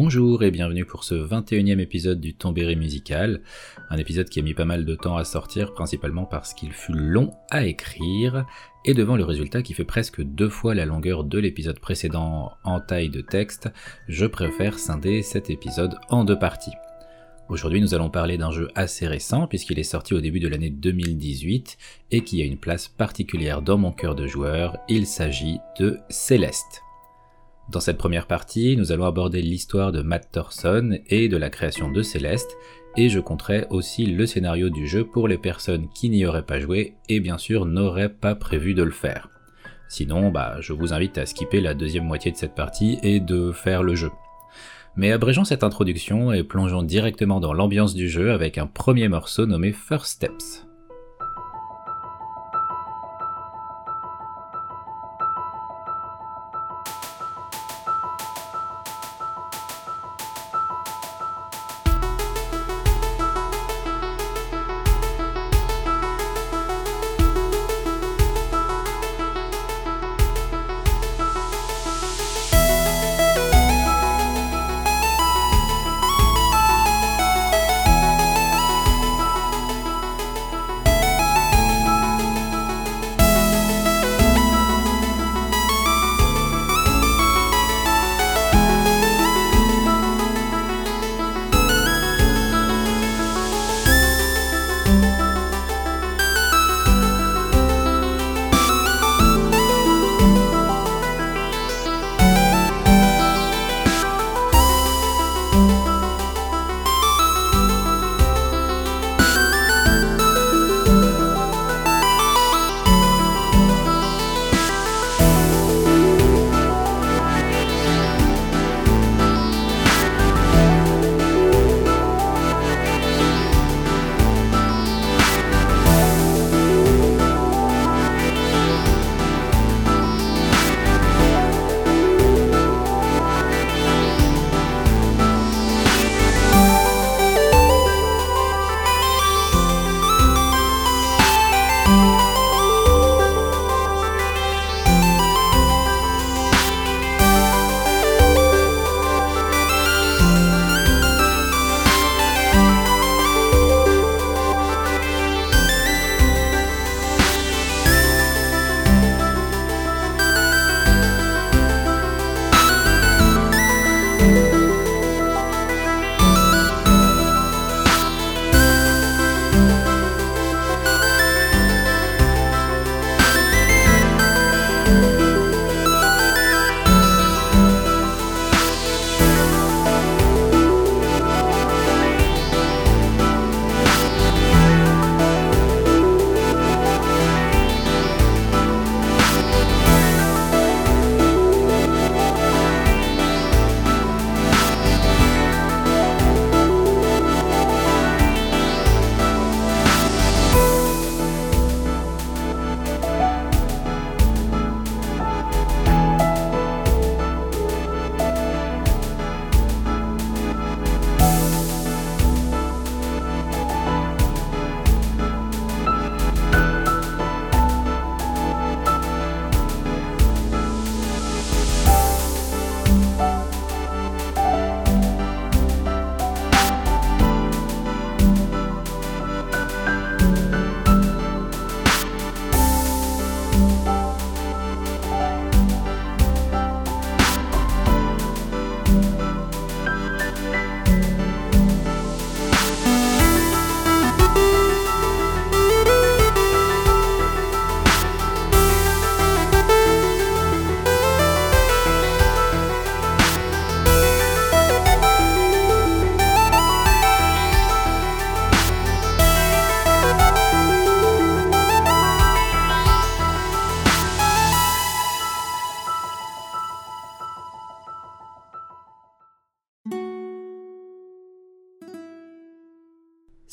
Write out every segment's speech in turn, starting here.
Bonjour et bienvenue pour ce 21e épisode du Tombéré musical, un épisode qui a mis pas mal de temps à sortir principalement parce qu'il fut long à écrire, et devant le résultat qui fait presque deux fois la longueur de l'épisode précédent en taille de texte, je préfère scinder cet épisode en deux parties. Aujourd'hui nous allons parler d'un jeu assez récent puisqu'il est sorti au début de l'année 2018 et qui a une place particulière dans mon cœur de joueur, il s'agit de Céleste. Dans cette première partie, nous allons aborder l'histoire de Matt Thorson et de la création de Céleste, et je compterai aussi le scénario du jeu pour les personnes qui n'y auraient pas joué et bien sûr n'auraient pas prévu de le faire. Sinon, bah, je vous invite à skipper la deuxième moitié de cette partie et de faire le jeu. Mais abrégeons cette introduction et plongeons directement dans l'ambiance du jeu avec un premier morceau nommé First Steps.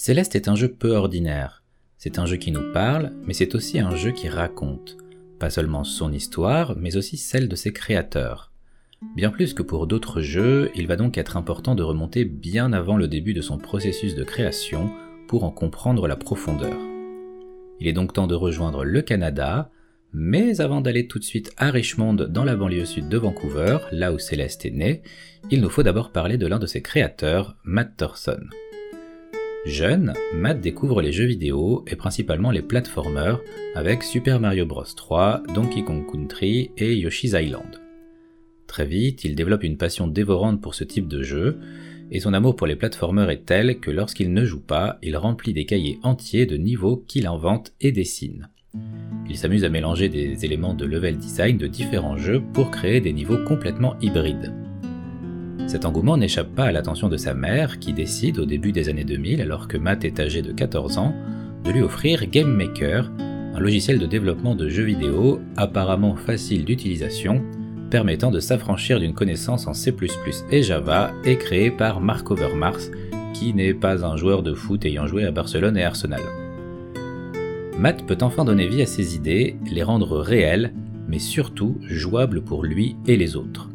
Céleste est un jeu peu ordinaire. C'est un jeu qui nous parle, mais c'est aussi un jeu qui raconte, pas seulement son histoire, mais aussi celle de ses créateurs. Bien plus que pour d'autres jeux, il va donc être important de remonter bien avant le début de son processus de création pour en comprendre la profondeur. Il est donc temps de rejoindre le Canada, Mais avant d'aller tout de suite à Richmond dans la banlieue sud de Vancouver, là où Céleste est née, il nous faut d'abord parler de l'un de ses créateurs, Matt Thorson. Jeune, Matt découvre les jeux vidéo et principalement les platformers avec Super Mario Bros 3, Donkey Kong Country et Yoshi's Island. Très vite, il développe une passion dévorante pour ce type de jeu, et son amour pour les platformers est tel que lorsqu'il ne joue pas, il remplit des cahiers entiers de niveaux qu'il invente et dessine. Il s'amuse à mélanger des éléments de level design de différents jeux pour créer des niveaux complètement hybrides. Cet engouement n'échappe pas à l'attention de sa mère qui décide au début des années 2000, alors que Matt est âgé de 14 ans, de lui offrir Game Maker, un logiciel de développement de jeux vidéo apparemment facile d'utilisation, permettant de s'affranchir d'une connaissance en C++ et Java et créé par Mark Overmars, qui n'est pas un joueur de foot ayant joué à Barcelone et Arsenal. Matt peut enfin donner vie à ses idées, les rendre réelles, mais surtout jouables pour lui et les autres.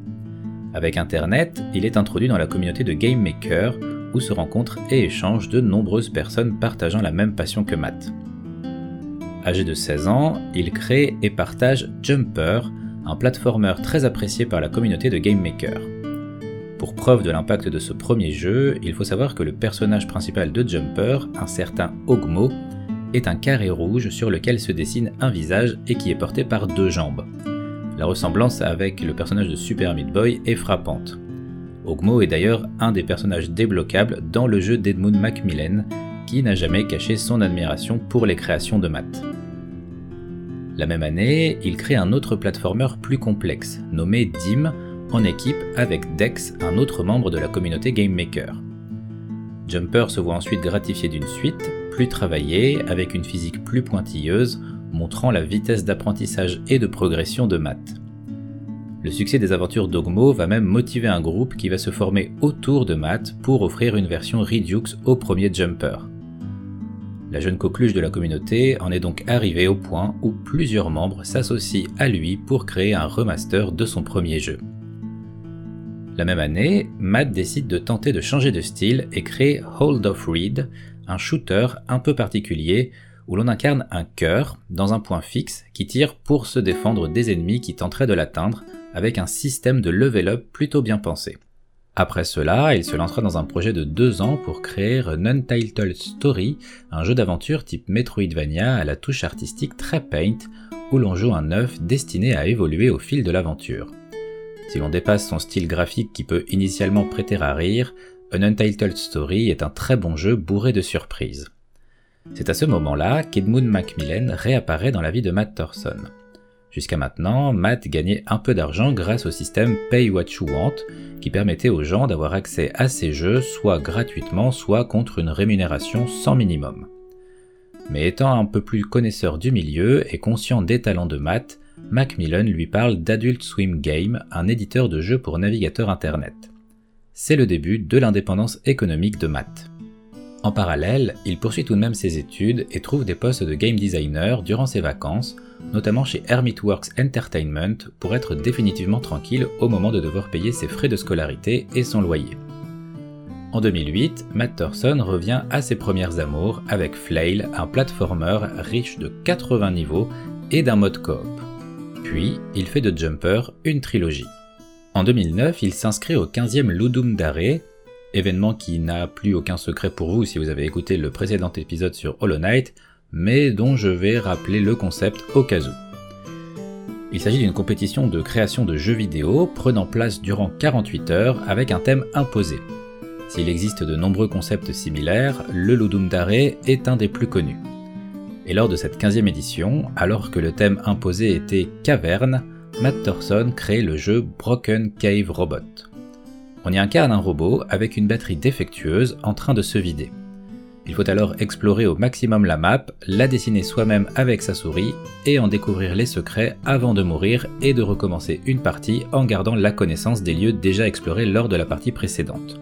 Avec Internet, il est introduit dans la communauté de Game Maker, où se rencontrent et échangent de nombreuses personnes partageant la même passion que Matt. Âgé de 16 ans, il crée et partage Jumper, un platformer très apprécié par la communauté de Game Maker. Pour preuve de l'impact de ce premier jeu, il faut savoir que le personnage principal de Jumper, un certain Ogmo, est un carré rouge sur lequel se dessine un visage et qui est porté par deux jambes. La ressemblance avec le personnage de Super Meat Boy est frappante. Ogmo est d'ailleurs un des personnages débloquables dans le jeu d'Edmund Macmillan, qui n'a jamais caché son admiration pour les créations de Matt. La même année, il crée un autre platformer plus complexe, nommé Dim, en équipe avec Dex, un autre membre de la communauté Game Maker. Jumper se voit ensuite gratifié d'une suite, plus travaillée, avec une physique plus pointilleuse, montrant la vitesse d'apprentissage et de progression de Matt. Le succès des aventures d'Ogmo va même motiver un groupe qui va se former autour de Matt pour offrir une version Redux au premier Jumper. La jeune coqueluche de la communauté en est donc arrivée au point où plusieurs membres s'associent à lui pour créer un remaster de son premier jeu. La même année, Matt décide de tenter de changer de style et crée Hold of Read, un shooter un peu particulier où l'on incarne un cœur dans un point fixe qui tire pour se défendre des ennemis qui tenteraient de l'atteindre avec un système de level up plutôt bien pensé. Après cela, il se lancera dans un projet de deux ans pour créer un Untitled Story, un jeu d'aventure type Metroidvania à la touche artistique très paint, où l'on joue un œuf destiné à évoluer au fil de l'aventure. Si l'on dépasse son style graphique qui peut initialement prêter à rire, un Untitled Story est un très bon jeu bourré de surprises. C'est à ce moment-là qu'Edmund Macmillan réapparaît dans la vie de Matt Thorson. Jusqu'à maintenant, Matt gagnait un peu d'argent grâce au système Pay What You Want, qui permettait aux gens d'avoir accès à ces jeux soit gratuitement, soit contre une rémunération sans minimum. Mais étant un peu plus connaisseur du milieu et conscient des talents de Matt, Macmillan lui parle d'Adult Swim Game, un éditeur de jeux pour navigateur internet. C'est le début de l'indépendance économique de Matt. En parallèle, il poursuit tout de même ses études et trouve des postes de game designer durant ses vacances, notamment chez Hermitworks Entertainment pour être définitivement tranquille au moment de devoir payer ses frais de scolarité et son loyer. En 2008, Matt Thorson revient à ses premières amours avec Flail, un platformer riche de 80 niveaux et d'un mode coop. Puis, il fait de Jumper une trilogie. En 2009, il s'inscrit au 15e Ludum Dare, événement qui n'a plus aucun secret pour vous si vous avez écouté le précédent épisode sur Hollow Knight, mais dont je vais rappeler le concept au cas où. Il s'agit d'une compétition de création de jeux vidéo prenant place durant 48 heures avec un thème imposé. S'il existe de nombreux concepts similaires, le Ludum Dare est un des plus connus. Et lors de cette 15e édition, alors que le thème imposé était caverne, Matt Thorson crée le jeu Broken Cave Robot. On y incarne un robot avec une batterie défectueuse en train de se vider. Il faut alors explorer au maximum la map, la dessiner soi-même avec sa souris et en découvrir les secrets avant de mourir et de recommencer une partie en gardant la connaissance des lieux déjà explorés lors de la partie précédente.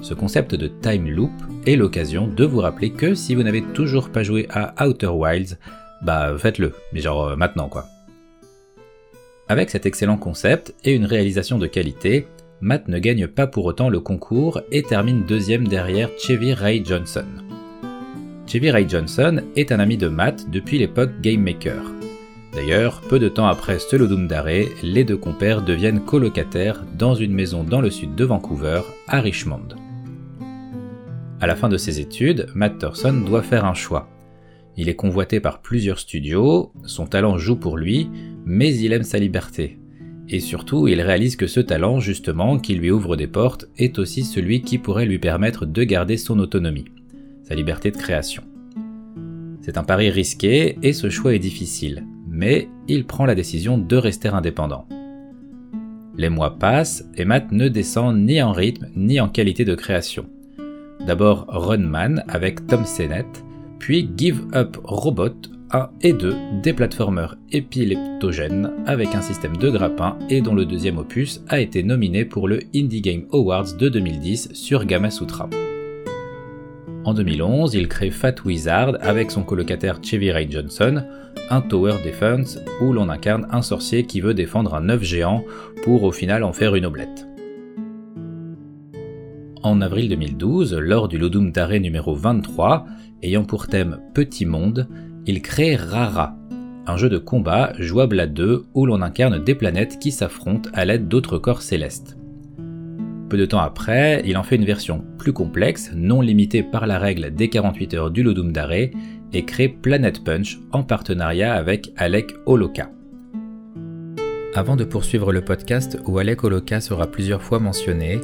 Ce concept de time loop est l'occasion de vous rappeler que si vous n'avez toujours pas joué à Outer Wilds, bah faites-le, mais genre euh, maintenant quoi. Avec cet excellent concept et une réalisation de qualité, Matt ne gagne pas pour autant le concours et termine deuxième derrière Chevy Ray Johnson. Chevy Ray Johnson est un ami de Matt depuis l'époque Game Maker. D'ailleurs, peu de temps après Stelodum d'arrêt, les deux compères deviennent colocataires dans une maison dans le sud de Vancouver, à Richmond. À la fin de ses études, Matt Thorson doit faire un choix. Il est convoité par plusieurs studios, son talent joue pour lui, mais il aime sa liberté. Et surtout, il réalise que ce talent, justement, qui lui ouvre des portes, est aussi celui qui pourrait lui permettre de garder son autonomie, sa liberté de création. C'est un pari risqué et ce choix est difficile, mais il prend la décision de rester indépendant. Les mois passent et Matt ne descend ni en rythme ni en qualité de création. D'abord Runman avec Tom Sennett, puis Give Up Robot 1 et 2, des plateformeurs épileptogènes avec un système de grappin et dont le deuxième opus a été nominé pour le Indie Game Awards de 2010 sur Gamasutra. En 2011, il crée Fat Wizard avec son colocataire Chevy Ray Johnson, un Tower Defense où l'on incarne un sorcier qui veut défendre un œuf géant pour au final en faire une omelette. En avril 2012, lors du Lodum Dare numéro 23, ayant pour thème Petit Monde, il crée Rara, un jeu de combat jouable à deux où l'on incarne des planètes qui s'affrontent à l'aide d'autres corps célestes. Peu de temps après, il en fait une version plus complexe, non limitée par la règle des 48 heures du Lodum Dare, et crée Planet Punch en partenariat avec Alec Holoka. Avant de poursuivre le podcast où Alec Holoka sera plusieurs fois mentionné,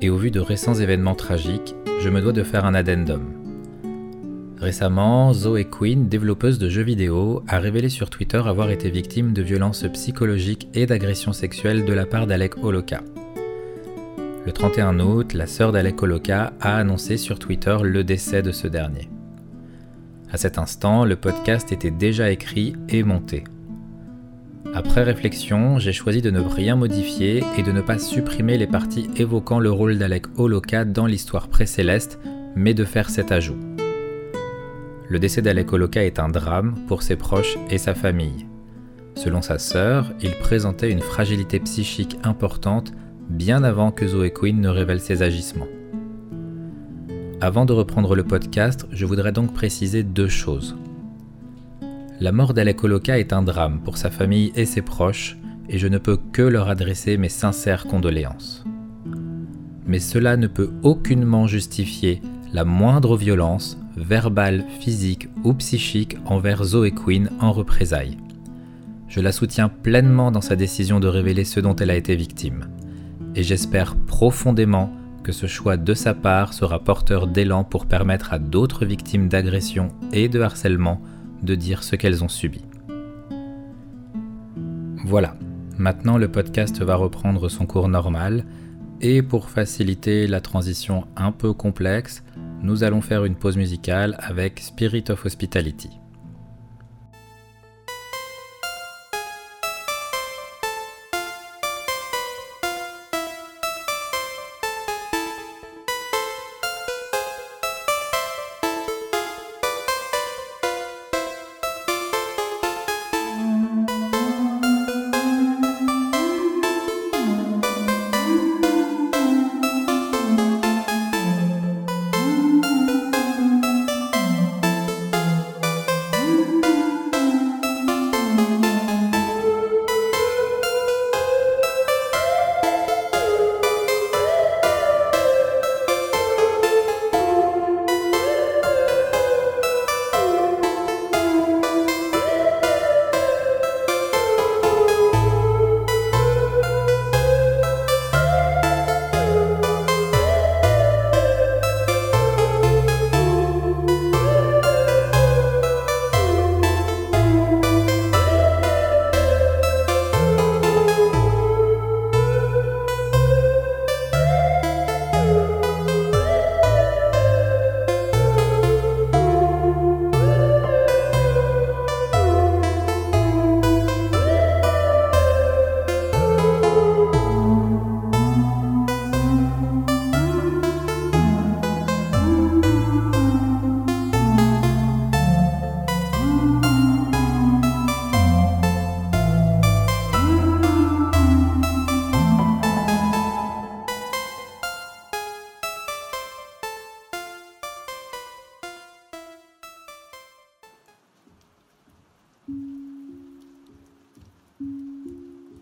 et au vu de récents événements tragiques, je me dois de faire un addendum. Récemment, Zoe Quinn, développeuse de jeux vidéo, a révélé sur Twitter avoir été victime de violences psychologiques et d'agressions sexuelles de la part d'Alec Holoka. Le 31 août, la sœur d'Alec Holoka a annoncé sur Twitter le décès de ce dernier. À cet instant, le podcast était déjà écrit et monté. Après réflexion, j'ai choisi de ne rien modifier et de ne pas supprimer les parties évoquant le rôle d'Alec Holoka dans l'histoire précéleste, mais de faire cet ajout. Le décès d'Alec Holoka est un drame pour ses proches et sa famille. Selon sa sœur, il présentait une fragilité psychique importante bien avant que Zoé Quinn ne révèle ses agissements. Avant de reprendre le podcast, je voudrais donc préciser deux choses. La mort d'Alec Holoka est un drame pour sa famille et ses proches, et je ne peux que leur adresser mes sincères condoléances. Mais cela ne peut aucunement justifier la moindre violence, verbale, physique ou psychique, envers Zoe Quinn en représailles. Je la soutiens pleinement dans sa décision de révéler ce dont elle a été victime, et j'espère profondément que ce choix de sa part sera porteur d'élan pour permettre à d'autres victimes d'agression et de harcèlement de dire ce qu'elles ont subi. Voilà, maintenant le podcast va reprendre son cours normal et pour faciliter la transition un peu complexe, nous allons faire une pause musicale avec Spirit of Hospitality.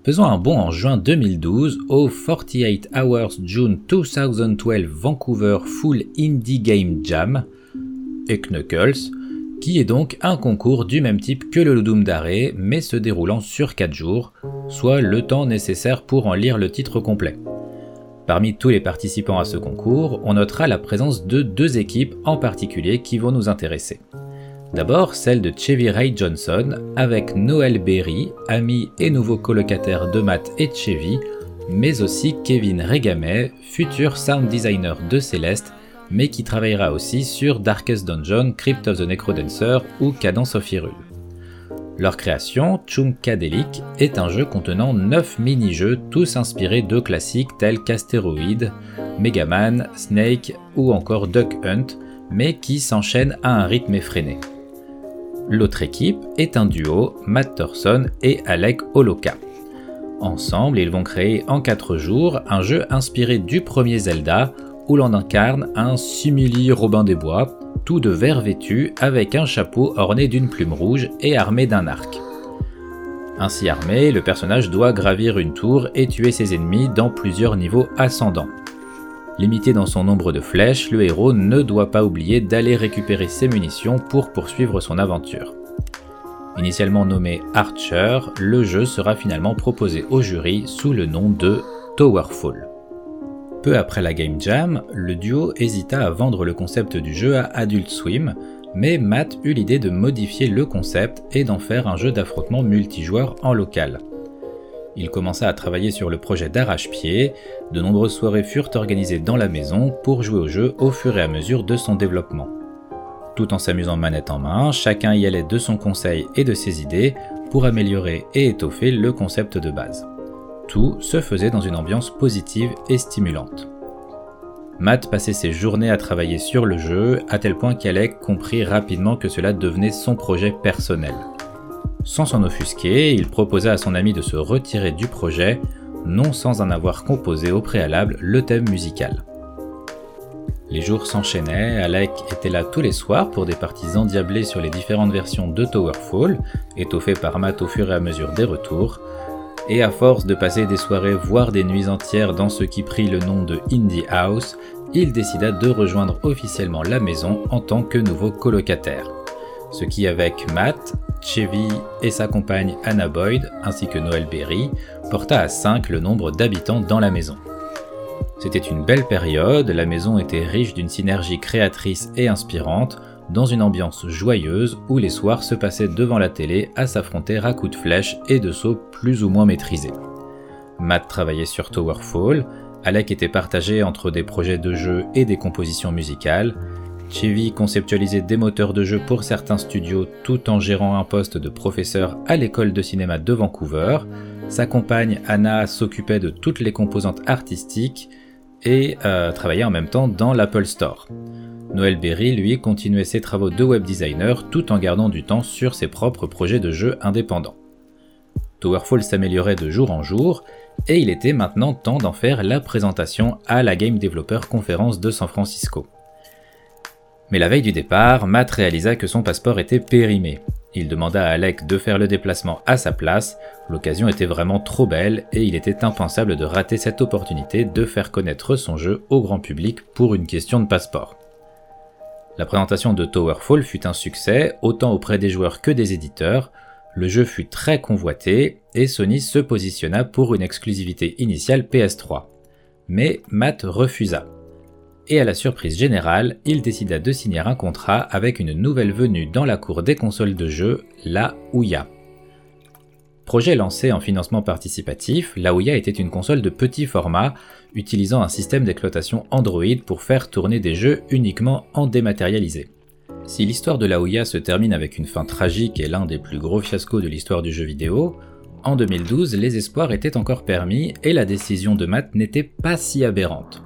Faisons un bond en juin 2012 au 48 Hours June 2012 Vancouver Full Indie Game Jam et qui est donc un concours du même type que le Ludum Dare, mais se déroulant sur 4 jours, soit le temps nécessaire pour en lire le titre complet. Parmi tous les participants à ce concours, on notera la présence de deux équipes en particulier qui vont nous intéresser. D'abord celle de Chevy Ray Johnson avec Noël Berry, ami et nouveau colocataire de Matt et Chevy, mais aussi Kevin Regamet, futur sound designer de Céleste, mais qui travaillera aussi sur Darkest Dungeon, Crypt of the Necrodancer ou Cadence of Hyrule. Leur création, Chunkadelic, est un jeu contenant 9 mini-jeux tous inspirés de classiques tels qu'Asteroid, Mega Man, Snake ou encore Duck Hunt, mais qui s'enchaînent à un rythme effréné. L'autre équipe est un duo, Matt Thorson et Alec Holoka. Ensemble, ils vont créer en 4 jours un jeu inspiré du premier Zelda, où l'on incarne un simili Robin des Bois, tout de vert vêtu avec un chapeau orné d'une plume rouge et armé d'un arc. Ainsi armé, le personnage doit gravir une tour et tuer ses ennemis dans plusieurs niveaux ascendants. Limité dans son nombre de flèches, le héros ne doit pas oublier d'aller récupérer ses munitions pour poursuivre son aventure. Initialement nommé Archer, le jeu sera finalement proposé au jury sous le nom de Towerfall. Peu après la Game Jam, le duo hésita à vendre le concept du jeu à Adult Swim, mais Matt eut l'idée de modifier le concept et d'en faire un jeu d'affrontement multijoueur en local. Il commença à travailler sur le projet d'arrache-pied, de nombreuses soirées furent organisées dans la maison pour jouer au jeu au fur et à mesure de son développement. Tout en s'amusant manette en main, chacun y allait de son conseil et de ses idées pour améliorer et étoffer le concept de base. Tout se faisait dans une ambiance positive et stimulante. Matt passait ses journées à travailler sur le jeu, à tel point qu'Alec comprit rapidement que cela devenait son projet personnel. Sans s'en offusquer, il proposa à son ami de se retirer du projet, non sans en avoir composé au préalable le thème musical. Les jours s'enchaînaient, Alec était là tous les soirs pour des parties endiablées sur les différentes versions de Towerfall, étoffées par Matt au fur et à mesure des retours, et à force de passer des soirées voire des nuits entières dans ce qui prit le nom de Indie House, il décida de rejoindre officiellement la maison en tant que nouveau colocataire. Ce qui avec Matt Chevy et sa compagne Anna Boyd, ainsi que Noël Berry, porta à 5 le nombre d'habitants dans la maison. C'était une belle période, la maison était riche d'une synergie créatrice et inspirante, dans une ambiance joyeuse où les soirs se passaient devant la télé à s'affronter à coups de flèches et de sauts plus ou moins maîtrisés. Matt travaillait sur Towerfall, Alec était partagé entre des projets de jeu et des compositions musicales, Chevy conceptualisait des moteurs de jeu pour certains studios tout en gérant un poste de professeur à l'école de cinéma de Vancouver. Sa compagne Anna s'occupait de toutes les composantes artistiques et euh, travaillait en même temps dans l'Apple Store. Noël Berry, lui, continuait ses travaux de web designer tout en gardant du temps sur ses propres projets de jeux indépendants. Towerfall s'améliorait de jour en jour, et il était maintenant temps d'en faire la présentation à la Game Developer Conference de San Francisco. Mais la veille du départ, Matt réalisa que son passeport était périmé. Il demanda à Alec de faire le déplacement à sa place, l'occasion était vraiment trop belle et il était impensable de rater cette opportunité de faire connaître son jeu au grand public pour une question de passeport. La présentation de Towerfall fut un succès, autant auprès des joueurs que des éditeurs, le jeu fut très convoité et Sony se positionna pour une exclusivité initiale PS3. Mais Matt refusa et à la surprise générale, il décida de signer un contrat avec une nouvelle venue dans la cour des consoles de jeux, la Ouya. Projet lancé en financement participatif, la Ouya était une console de petit format, utilisant un système d'exploitation Android pour faire tourner des jeux uniquement en dématérialisé. Si l'histoire de la Ouya se termine avec une fin tragique et l'un des plus gros fiascos de l'histoire du jeu vidéo, en 2012, les espoirs étaient encore permis et la décision de Matt n'était pas si aberrante.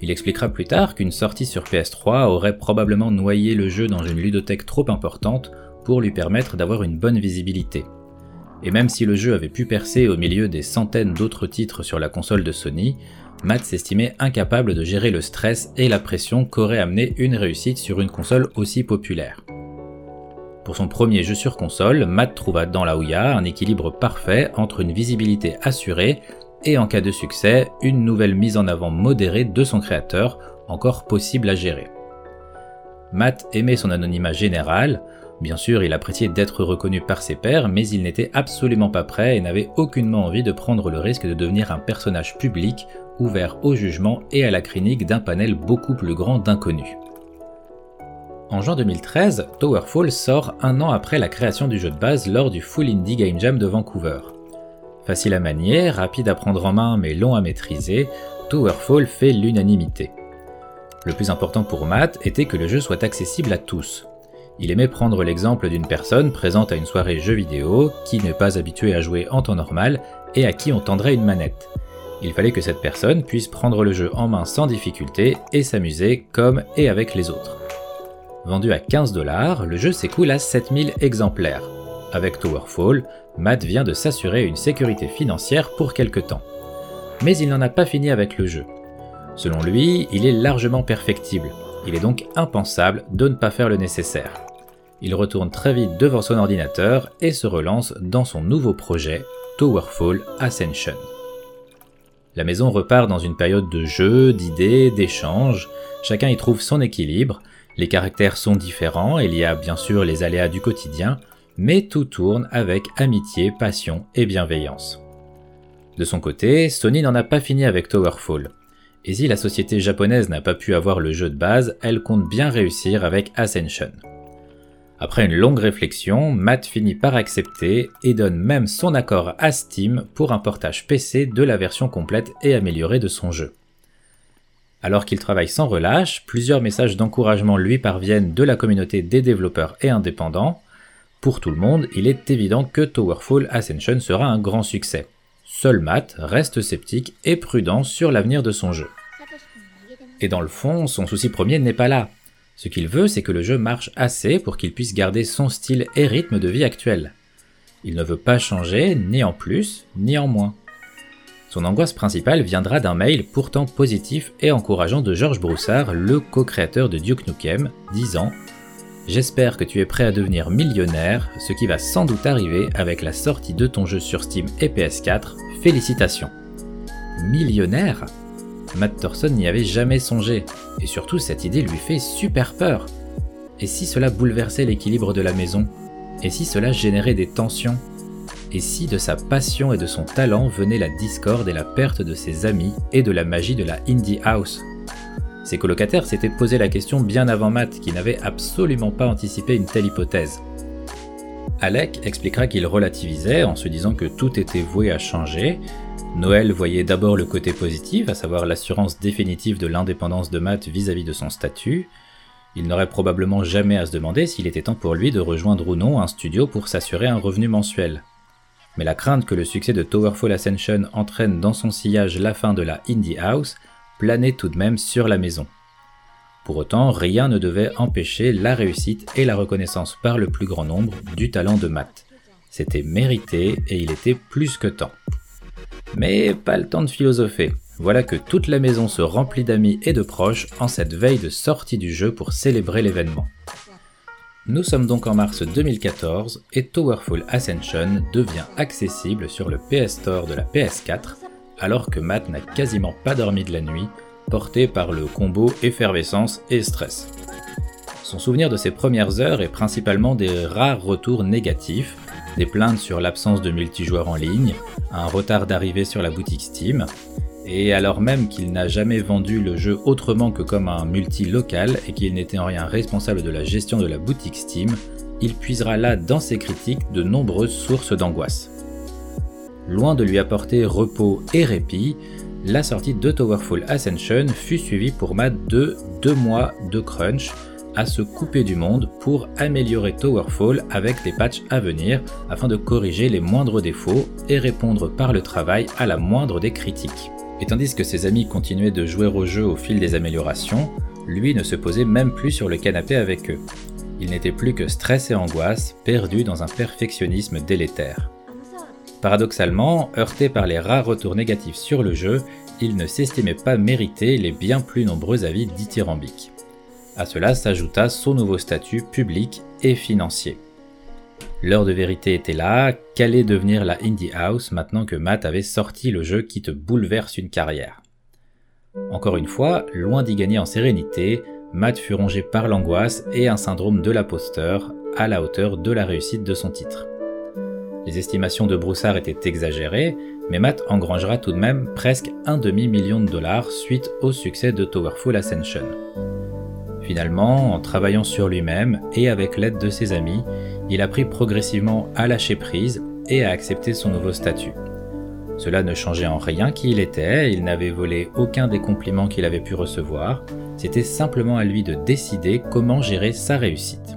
Il expliquera plus tard qu'une sortie sur PS3 aurait probablement noyé le jeu dans une ludothèque trop importante pour lui permettre d'avoir une bonne visibilité. Et même si le jeu avait pu percer au milieu des centaines d'autres titres sur la console de Sony, Matt s'estimait incapable de gérer le stress et la pression qu'aurait amené une réussite sur une console aussi populaire. Pour son premier jeu sur console, Matt trouva dans la Ouya un équilibre parfait entre une visibilité assurée et en cas de succès, une nouvelle mise en avant modérée de son créateur, encore possible à gérer. Matt aimait son anonymat général, bien sûr il appréciait d'être reconnu par ses pairs, mais il n'était absolument pas prêt et n'avait aucunement envie de prendre le risque de devenir un personnage public, ouvert au jugement et à la clinique d'un panel beaucoup plus grand d'inconnus. En juin 2013, Towerfall sort un an après la création du jeu de base lors du Full Indie Game Jam de Vancouver. Facile à manier, rapide à prendre en main mais long à maîtriser, Towerfall fait l'unanimité. Le plus important pour Matt était que le jeu soit accessible à tous. Il aimait prendre l'exemple d'une personne présente à une soirée jeu vidéo qui n'est pas habituée à jouer en temps normal et à qui on tendrait une manette. Il fallait que cette personne puisse prendre le jeu en main sans difficulté et s'amuser comme et avec les autres. Vendu à 15 dollars, le jeu s'écoule à 7000 exemplaires. Avec Towerfall, Matt vient de s'assurer une sécurité financière pour quelque temps. Mais il n'en a pas fini avec le jeu. Selon lui, il est largement perfectible. Il est donc impensable de ne pas faire le nécessaire. Il retourne très vite devant son ordinateur et se relance dans son nouveau projet, Towerfall Ascension. La maison repart dans une période de jeu, d'idées, d'échanges, chacun y trouve son équilibre, les caractères sont différents, il y a bien sûr les aléas du quotidien, mais tout tourne avec amitié, passion et bienveillance. De son côté, Sony n'en a pas fini avec Towerfall. Et si la société japonaise n'a pas pu avoir le jeu de base, elle compte bien réussir avec Ascension. Après une longue réflexion, Matt finit par accepter et donne même son accord à Steam pour un portage PC de la version complète et améliorée de son jeu. Alors qu'il travaille sans relâche, plusieurs messages d'encouragement lui parviennent de la communauté des développeurs et indépendants, pour tout le monde, il est évident que Towerfall Ascension sera un grand succès. Seul Matt reste sceptique et prudent sur l'avenir de son jeu. Et dans le fond, son souci premier n'est pas là. Ce qu'il veut, c'est que le jeu marche assez pour qu'il puisse garder son style et rythme de vie actuel. Il ne veut pas changer ni en plus, ni en moins. Son angoisse principale viendra d'un mail pourtant positif et encourageant de George Broussard, le co-créateur de Duke Nukem, disant J'espère que tu es prêt à devenir millionnaire, ce qui va sans doute arriver avec la sortie de ton jeu sur Steam et PS4. Félicitations. Millionnaire? Matt Thorson n'y avait jamais songé, et surtout cette idée lui fait super peur. Et si cela bouleversait l'équilibre de la maison? Et si cela générait des tensions? Et si de sa passion et de son talent venait la discorde et la perte de ses amis et de la magie de la Indie House? Ses colocataires s'étaient posé la question bien avant Matt, qui n'avait absolument pas anticipé une telle hypothèse. Alec expliquera qu'il relativisait en se disant que tout était voué à changer. Noël voyait d'abord le côté positif, à savoir l'assurance définitive de l'indépendance de Matt vis-à-vis de son statut. Il n'aurait probablement jamais à se demander s'il était temps pour lui de rejoindre ou non un studio pour s'assurer un revenu mensuel. Mais la crainte que le succès de Towerfall Ascension entraîne dans son sillage la fin de la Indie House planait tout de même sur la maison. Pour autant, rien ne devait empêcher la réussite et la reconnaissance par le plus grand nombre du talent de Matt. C'était mérité et il était plus que temps. Mais pas le temps de philosopher. Voilà que toute la maison se remplit d'amis et de proches en cette veille de sortie du jeu pour célébrer l'événement. Nous sommes donc en mars 2014 et Towerfall Ascension devient accessible sur le PS Store de la PS4 alors que Matt n'a quasiment pas dormi de la nuit, porté par le combo effervescence et stress. Son souvenir de ses premières heures est principalement des rares retours négatifs, des plaintes sur l'absence de multijoueurs en ligne, un retard d'arrivée sur la boutique Steam, et alors même qu'il n'a jamais vendu le jeu autrement que comme un multi local et qu'il n'était en rien responsable de la gestion de la boutique Steam, il puisera là dans ses critiques de nombreuses sources d'angoisse. Loin de lui apporter repos et répit, la sortie de Towerfall Ascension fut suivie pour Matt de deux mois de crunch à se couper du monde pour améliorer Towerfall avec les patchs à venir afin de corriger les moindres défauts et répondre par le travail à la moindre des critiques. Et tandis que ses amis continuaient de jouer au jeu au fil des améliorations, lui ne se posait même plus sur le canapé avec eux. Il n'était plus que stress et angoisse, perdu dans un perfectionnisme délétère. Paradoxalement, heurté par les rares retours négatifs sur le jeu, il ne s'estimait pas mériter les bien plus nombreux avis dithyrambiques. À cela s'ajouta son nouveau statut public et financier. L'heure de vérité était là, qu'allait devenir la Indie House maintenant que Matt avait sorti le jeu qui te bouleverse une carrière Encore une fois, loin d'y gagner en sérénité, Matt fut rongé par l'angoisse et un syndrome de l'imposteur à la hauteur de la réussite de son titre. Les estimations de Broussard étaient exagérées, mais Matt engrangera tout de même presque un demi-million de dollars suite au succès de Towerful Ascension. Finalement, en travaillant sur lui-même et avec l'aide de ses amis, il apprit progressivement à lâcher prise et à accepter son nouveau statut. Cela ne changeait en rien qui il était, il n'avait volé aucun des compliments qu'il avait pu recevoir, c'était simplement à lui de décider comment gérer sa réussite.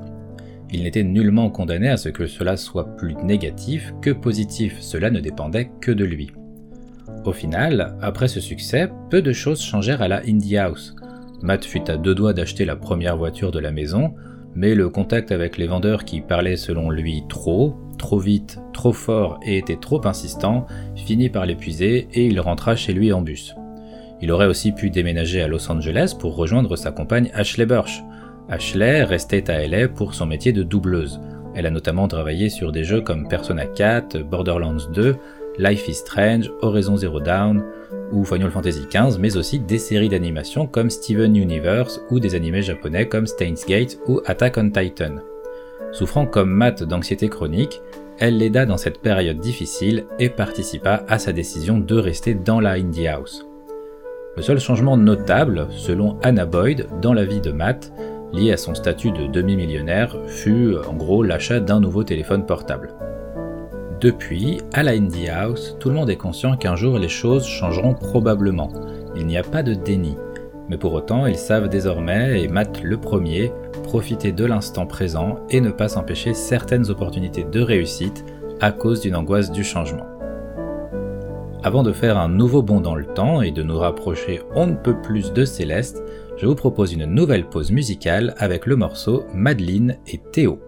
Il n'était nullement condamné à ce que cela soit plus négatif que positif, cela ne dépendait que de lui. Au final, après ce succès, peu de choses changèrent à la Indie House. Matt fut à deux doigts d'acheter la première voiture de la maison, mais le contact avec les vendeurs qui parlaient selon lui trop, trop vite, trop fort et étaient trop insistants finit par l'épuiser et il rentra chez lui en bus. Il aurait aussi pu déménager à Los Angeles pour rejoindre sa compagne Ashley Burch, Ashley restait à LA pour son métier de doubleuse. Elle a notamment travaillé sur des jeux comme Persona 4, Borderlands 2, Life is Strange, Horizon Zero Dawn ou Final Fantasy XV, mais aussi des séries d'animation comme Steven Universe ou des animés japonais comme Steins Gate ou Attack on Titan. Souffrant comme Matt d'anxiété chronique, elle l'aida dans cette période difficile et participa à sa décision de rester dans la Indie House. Le seul changement notable, selon Anna Boyd, dans la vie de Matt, lié à son statut de demi-millionnaire, fut en gros l'achat d'un nouveau téléphone portable. Depuis, à la Indie House, tout le monde est conscient qu'un jour les choses changeront probablement. Il n'y a pas de déni. Mais pour autant, ils savent désormais, et Matt le premier, profiter de l'instant présent et ne pas s'empêcher certaines opportunités de réussite à cause d'une angoisse du changement. Avant de faire un nouveau bond dans le temps et de nous rapprocher on ne peut plus de Céleste, je vous propose une nouvelle pause musicale avec le morceau Madeleine et Théo.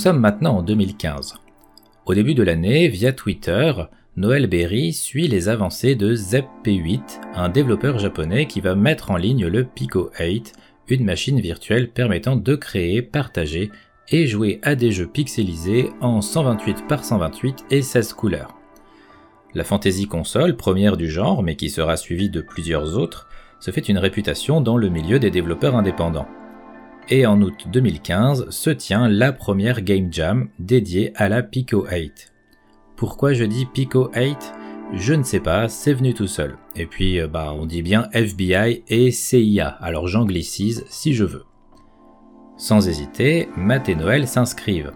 Sommes maintenant en 2015. Au début de l'année, via Twitter, Noël Berry suit les avancées de ZepP8, un développeur japonais qui va mettre en ligne le Pico 8, une machine virtuelle permettant de créer, partager et jouer à des jeux pixelisés en 128 par 128 et 16 couleurs. La fantasy console, première du genre mais qui sera suivie de plusieurs autres, se fait une réputation dans le milieu des développeurs indépendants et en août 2015 se tient la première Game Jam dédiée à la Pico 8. Pourquoi je dis Pico 8 Je ne sais pas, c'est venu tout seul. Et puis, euh, bah, on dit bien FBI et CIA, alors j'anglicise si je veux. Sans hésiter, Matt et Noël s'inscrivent.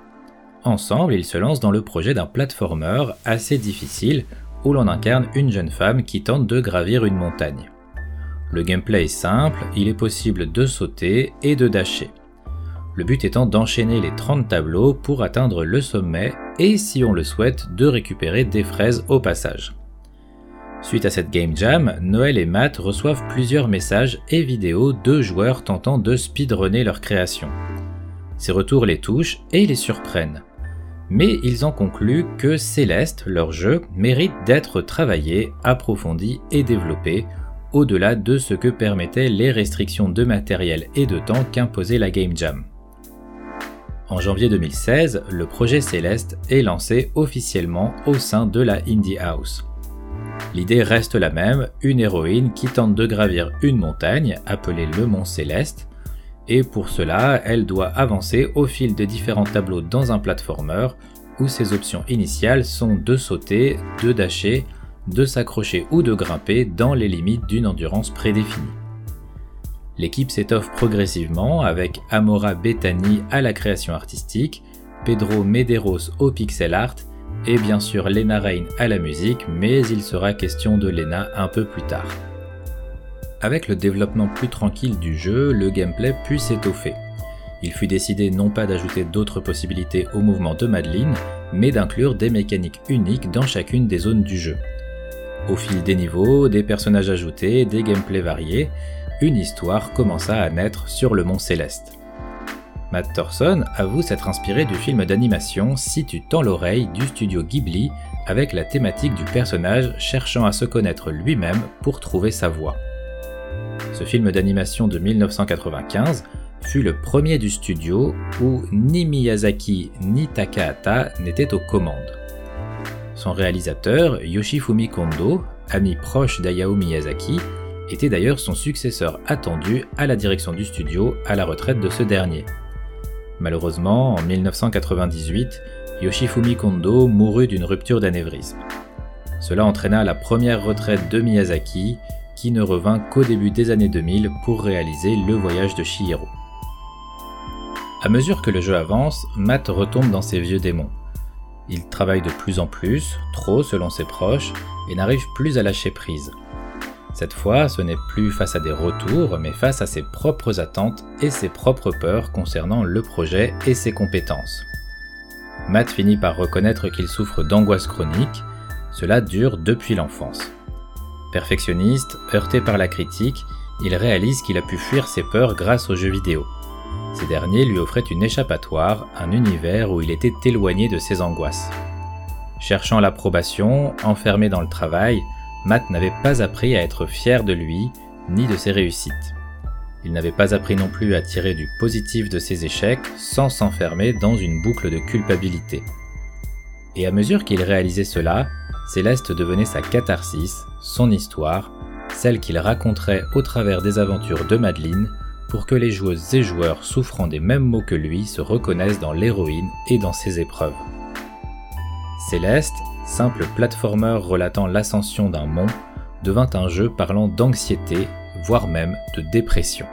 Ensemble, ils se lancent dans le projet d'un platformer assez difficile où l'on incarne une jeune femme qui tente de gravir une montagne. Le gameplay est simple, il est possible de sauter et de dasher. Le but étant d'enchaîner les 30 tableaux pour atteindre le sommet et si on le souhaite de récupérer des fraises au passage. Suite à cette game jam, Noël et Matt reçoivent plusieurs messages et vidéos de joueurs tentant de speedrunner leur création. Ces retours les touchent et les surprennent. Mais ils en concluent que Céleste, leur jeu, mérite d'être travaillé, approfondi et développé au-delà de ce que permettaient les restrictions de matériel et de temps qu'imposait la Game Jam. En janvier 2016, le projet Céleste est lancé officiellement au sein de la Indie House. L'idée reste la même, une héroïne qui tente de gravir une montagne appelée le Mont Céleste, et pour cela, elle doit avancer au fil de différents tableaux dans un platformer où ses options initiales sont de sauter, de dasher, de s'accrocher ou de grimper dans les limites d'une endurance prédéfinie. L'équipe s'étoffe progressivement avec Amora Bethany à la création artistique, Pedro Medeiros au pixel art et bien sûr Lena Rain à la musique, mais il sera question de Lena un peu plus tard. Avec le développement plus tranquille du jeu, le gameplay put s'étoffer. Il fut décidé non pas d'ajouter d'autres possibilités au mouvement de Madeline, mais d'inclure des mécaniques uniques dans chacune des zones du jeu. Au fil des niveaux, des personnages ajoutés, des gameplays variés, une histoire commença à naître sur le Mont Céleste. Matt Thorson avoue s'être inspiré du film d'animation Si tu tends l'oreille du studio Ghibli avec la thématique du personnage cherchant à se connaître lui-même pour trouver sa voie. Ce film d'animation de 1995 fut le premier du studio où ni Miyazaki ni Takahata n'étaient aux commandes. Son réalisateur, Yoshifumi Kondo, ami proche d'Ayao Miyazaki, était d'ailleurs son successeur attendu à la direction du studio à la retraite de ce dernier. Malheureusement, en 1998, Yoshifumi Kondo mourut d'une rupture d'anévrisme. Cela entraîna la première retraite de Miyazaki, qui ne revint qu'au début des années 2000 pour réaliser le voyage de Shihiro. A mesure que le jeu avance, Matt retombe dans ses vieux démons. Il travaille de plus en plus, trop selon ses proches, et n'arrive plus à lâcher prise. Cette fois, ce n'est plus face à des retours, mais face à ses propres attentes et ses propres peurs concernant le projet et ses compétences. Matt finit par reconnaître qu'il souffre d'angoisse chronique, cela dure depuis l'enfance. Perfectionniste, heurté par la critique, il réalise qu'il a pu fuir ses peurs grâce aux jeux vidéo. Ces derniers lui offraient une échappatoire, un univers où il était éloigné de ses angoisses. Cherchant l'approbation, enfermé dans le travail, Matt n'avait pas appris à être fier de lui, ni de ses réussites. Il n'avait pas appris non plus à tirer du positif de ses échecs sans s'enfermer dans une boucle de culpabilité. Et à mesure qu'il réalisait cela, Céleste devenait sa catharsis, son histoire, celle qu'il raconterait au travers des aventures de Madeleine, pour que les joueuses et joueurs souffrant des mêmes maux que lui se reconnaissent dans l'héroïne et dans ses épreuves. Céleste, simple platformer relatant l'ascension d'un mont, devint un jeu parlant d'anxiété, voire même de dépression.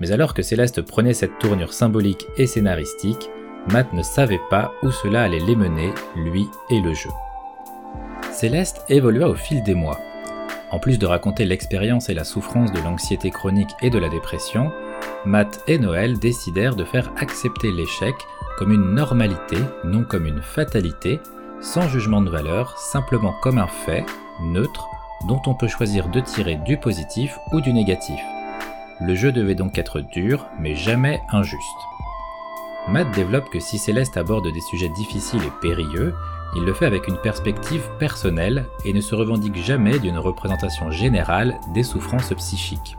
Mais alors que Céleste prenait cette tournure symbolique et scénaristique, Matt ne savait pas où cela allait les mener, lui et le jeu. Céleste évolua au fil des mois, en plus de raconter l'expérience et la souffrance de l'anxiété chronique et de la dépression, Matt et Noël décidèrent de faire accepter l'échec comme une normalité, non comme une fatalité, sans jugement de valeur, simplement comme un fait, neutre, dont on peut choisir de tirer du positif ou du négatif. Le jeu devait donc être dur, mais jamais injuste. Matt développe que si Céleste aborde des sujets difficiles et périlleux, il le fait avec une perspective personnelle et ne se revendique jamais d'une représentation générale des souffrances psychiques.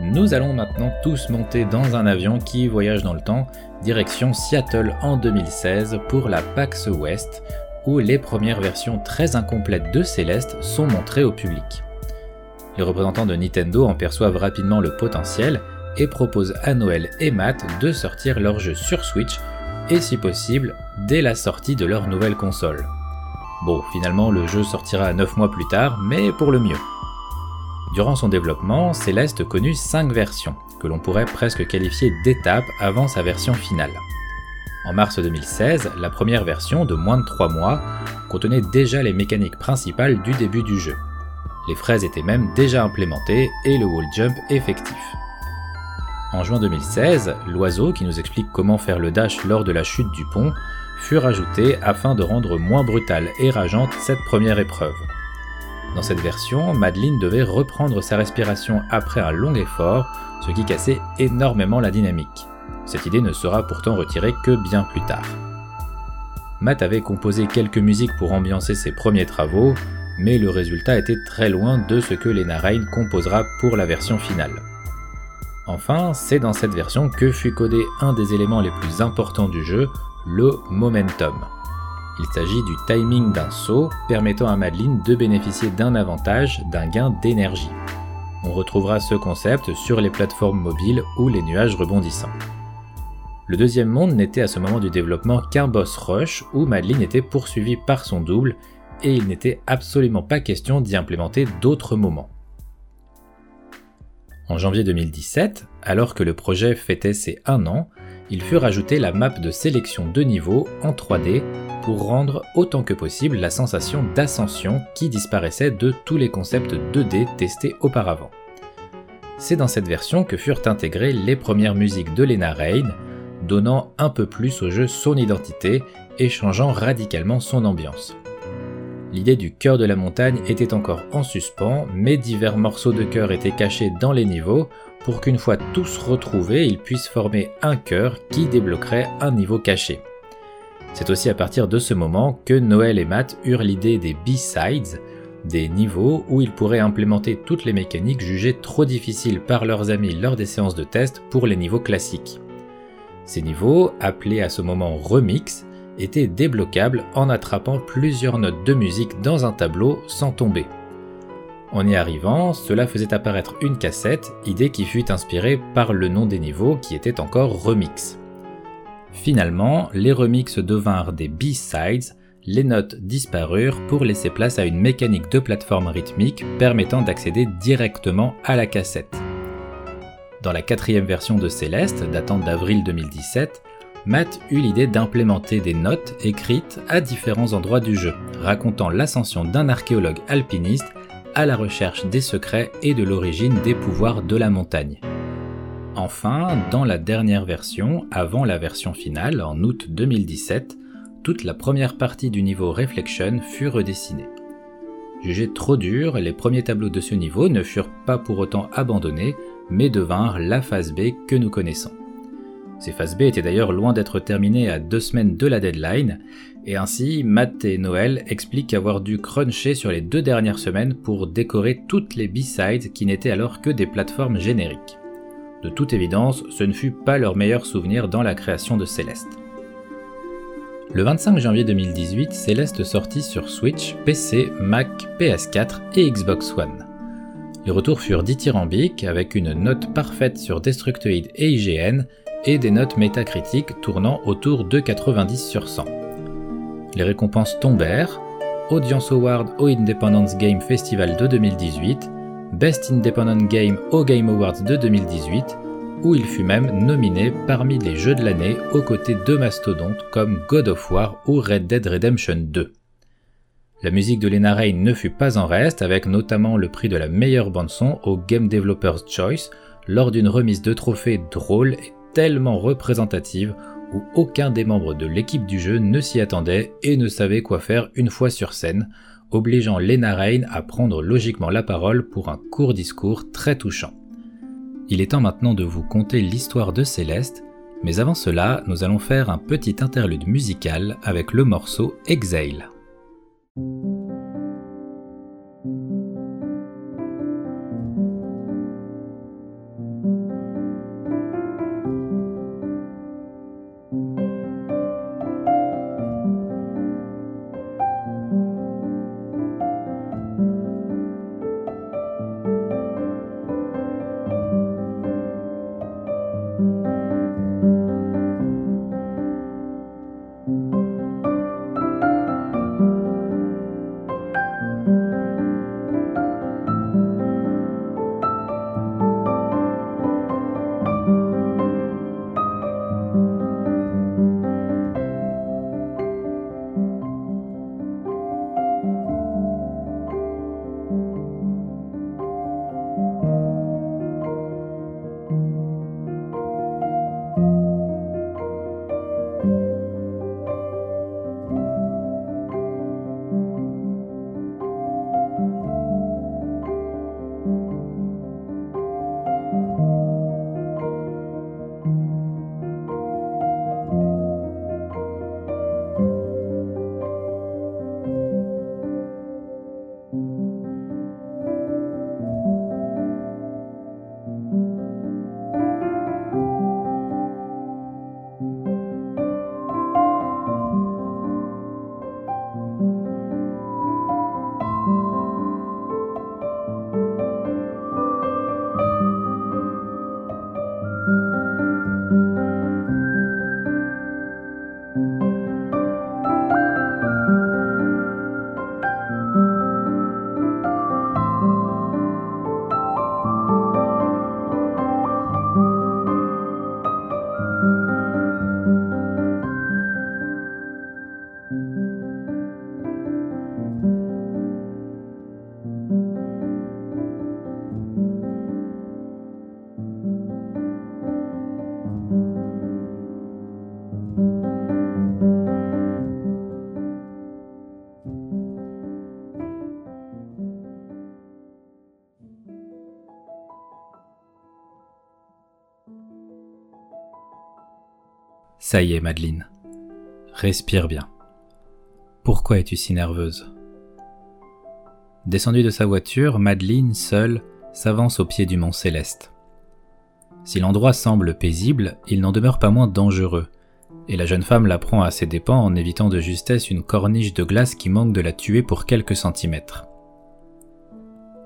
Nous allons maintenant tous monter dans un avion qui voyage dans le temps, direction Seattle en 2016 pour la PAX West, où les premières versions très incomplètes de Céleste sont montrées au public. Les représentants de Nintendo en perçoivent rapidement le potentiel et proposent à Noël et Matt de sortir leur jeu sur Switch et si possible dès la sortie de leur nouvelle console. Bon, finalement le jeu sortira 9 mois plus tard, mais pour le mieux. Durant son développement, Céleste connut 5 versions, que l'on pourrait presque qualifier d'étapes avant sa version finale. En mars 2016, la première version, de moins de 3 mois, contenait déjà les mécaniques principales du début du jeu. Les fraises étaient même déjà implémentées et le wall jump effectif. En juin 2016, l'oiseau qui nous explique comment faire le dash lors de la chute du pont fut rajouté afin de rendre moins brutale et rageante cette première épreuve. Dans cette version, Madeline devait reprendre sa respiration après un long effort, ce qui cassait énormément la dynamique. Cette idée ne sera pourtant retirée que bien plus tard. Matt avait composé quelques musiques pour ambiancer ses premiers travaux, mais le résultat était très loin de ce que Lena Rain composera pour la version finale. Enfin, c'est dans cette version que fut codé un des éléments les plus importants du jeu, le momentum. Il s'agit du timing d'un saut permettant à Madeline de bénéficier d'un avantage, d'un gain d'énergie. On retrouvera ce concept sur les plateformes mobiles ou les nuages rebondissants. Le deuxième monde n'était à ce moment du développement qu'un boss rush où Madeline était poursuivie par son double et il n'était absolument pas question d'y implémenter d'autres moments. En janvier 2017, alors que le projet fêtait ses 1 an, il fut rajouté la map de sélection de niveau en 3D pour rendre autant que possible la sensation d'ascension qui disparaissait de tous les concepts 2D testés auparavant. C'est dans cette version que furent intégrées les premières musiques de Lena Rain, donnant un peu plus au jeu son identité et changeant radicalement son ambiance. L'idée du cœur de la montagne était encore en suspens, mais divers morceaux de cœur étaient cachés dans les niveaux pour qu'une fois tous retrouvés, ils puissent former un cœur qui débloquerait un niveau caché. C'est aussi à partir de ce moment que Noël et Matt eurent l'idée des B-Sides, des niveaux où ils pourraient implémenter toutes les mécaniques jugées trop difficiles par leurs amis lors des séances de test pour les niveaux classiques. Ces niveaux, appelés à ce moment remix, était débloquable en attrapant plusieurs notes de musique dans un tableau sans tomber. En y arrivant, cela faisait apparaître une cassette, idée qui fut inspirée par le nom des niveaux qui était encore remix. Finalement, les remixes devinrent des B-sides, les notes disparurent pour laisser place à une mécanique de plateforme rythmique permettant d'accéder directement à la cassette. Dans la quatrième version de Céleste, datant d'avril 2017, Matt eut l'idée d'implémenter des notes écrites à différents endroits du jeu, racontant l'ascension d'un archéologue alpiniste à la recherche des secrets et de l'origine des pouvoirs de la montagne. Enfin, dans la dernière version, avant la version finale, en août 2017, toute la première partie du niveau Reflection fut redessinée. Jugés trop durs, les premiers tableaux de ce niveau ne furent pas pour autant abandonnés, mais devinrent la phase B que nous connaissons. Ces phases B étaient d'ailleurs loin d'être terminées à deux semaines de la deadline, et ainsi Matt et Noël expliquent avoir dû cruncher sur les deux dernières semaines pour décorer toutes les B-sides qui n'étaient alors que des plateformes génériques. De toute évidence, ce ne fut pas leur meilleur souvenir dans la création de Céleste. Le 25 janvier 2018, Céleste sortit sur Switch, PC, Mac, PS4 et Xbox One. Les retours furent dithyrambiques, avec une note parfaite sur Destructoid et IGN, et des notes métacritiques tournant autour de 90 sur 100. Les récompenses tombèrent, Audience Award au Independence Game Festival de 2018, Best Independent Game au Game Awards de 2018, où il fut même nominé parmi les jeux de l'année aux côtés de mastodontes comme God of War ou Red Dead Redemption 2. La musique de Lena Rain ne fut pas en reste, avec notamment le prix de la meilleure bande-son au Game Developer's Choice lors d'une remise de trophées drôle et tellement représentative où aucun des membres de l'équipe du jeu ne s'y attendait et ne savait quoi faire une fois sur scène, obligeant Lena Rain à prendre logiquement la parole pour un court discours très touchant. Il est temps maintenant de vous conter l'histoire de Céleste, Mais avant cela, nous allons faire un petit interlude musical avec le morceau Exhale. Ça y est, Madeleine. Respire bien. Pourquoi es-tu si nerveuse? Descendue de sa voiture, Madeleine, seule, s'avance au pied du mont Céleste. Si l'endroit semble paisible, il n'en demeure pas moins dangereux, et la jeune femme l'apprend à ses dépens en évitant de justesse une corniche de glace qui manque de la tuer pour quelques centimètres.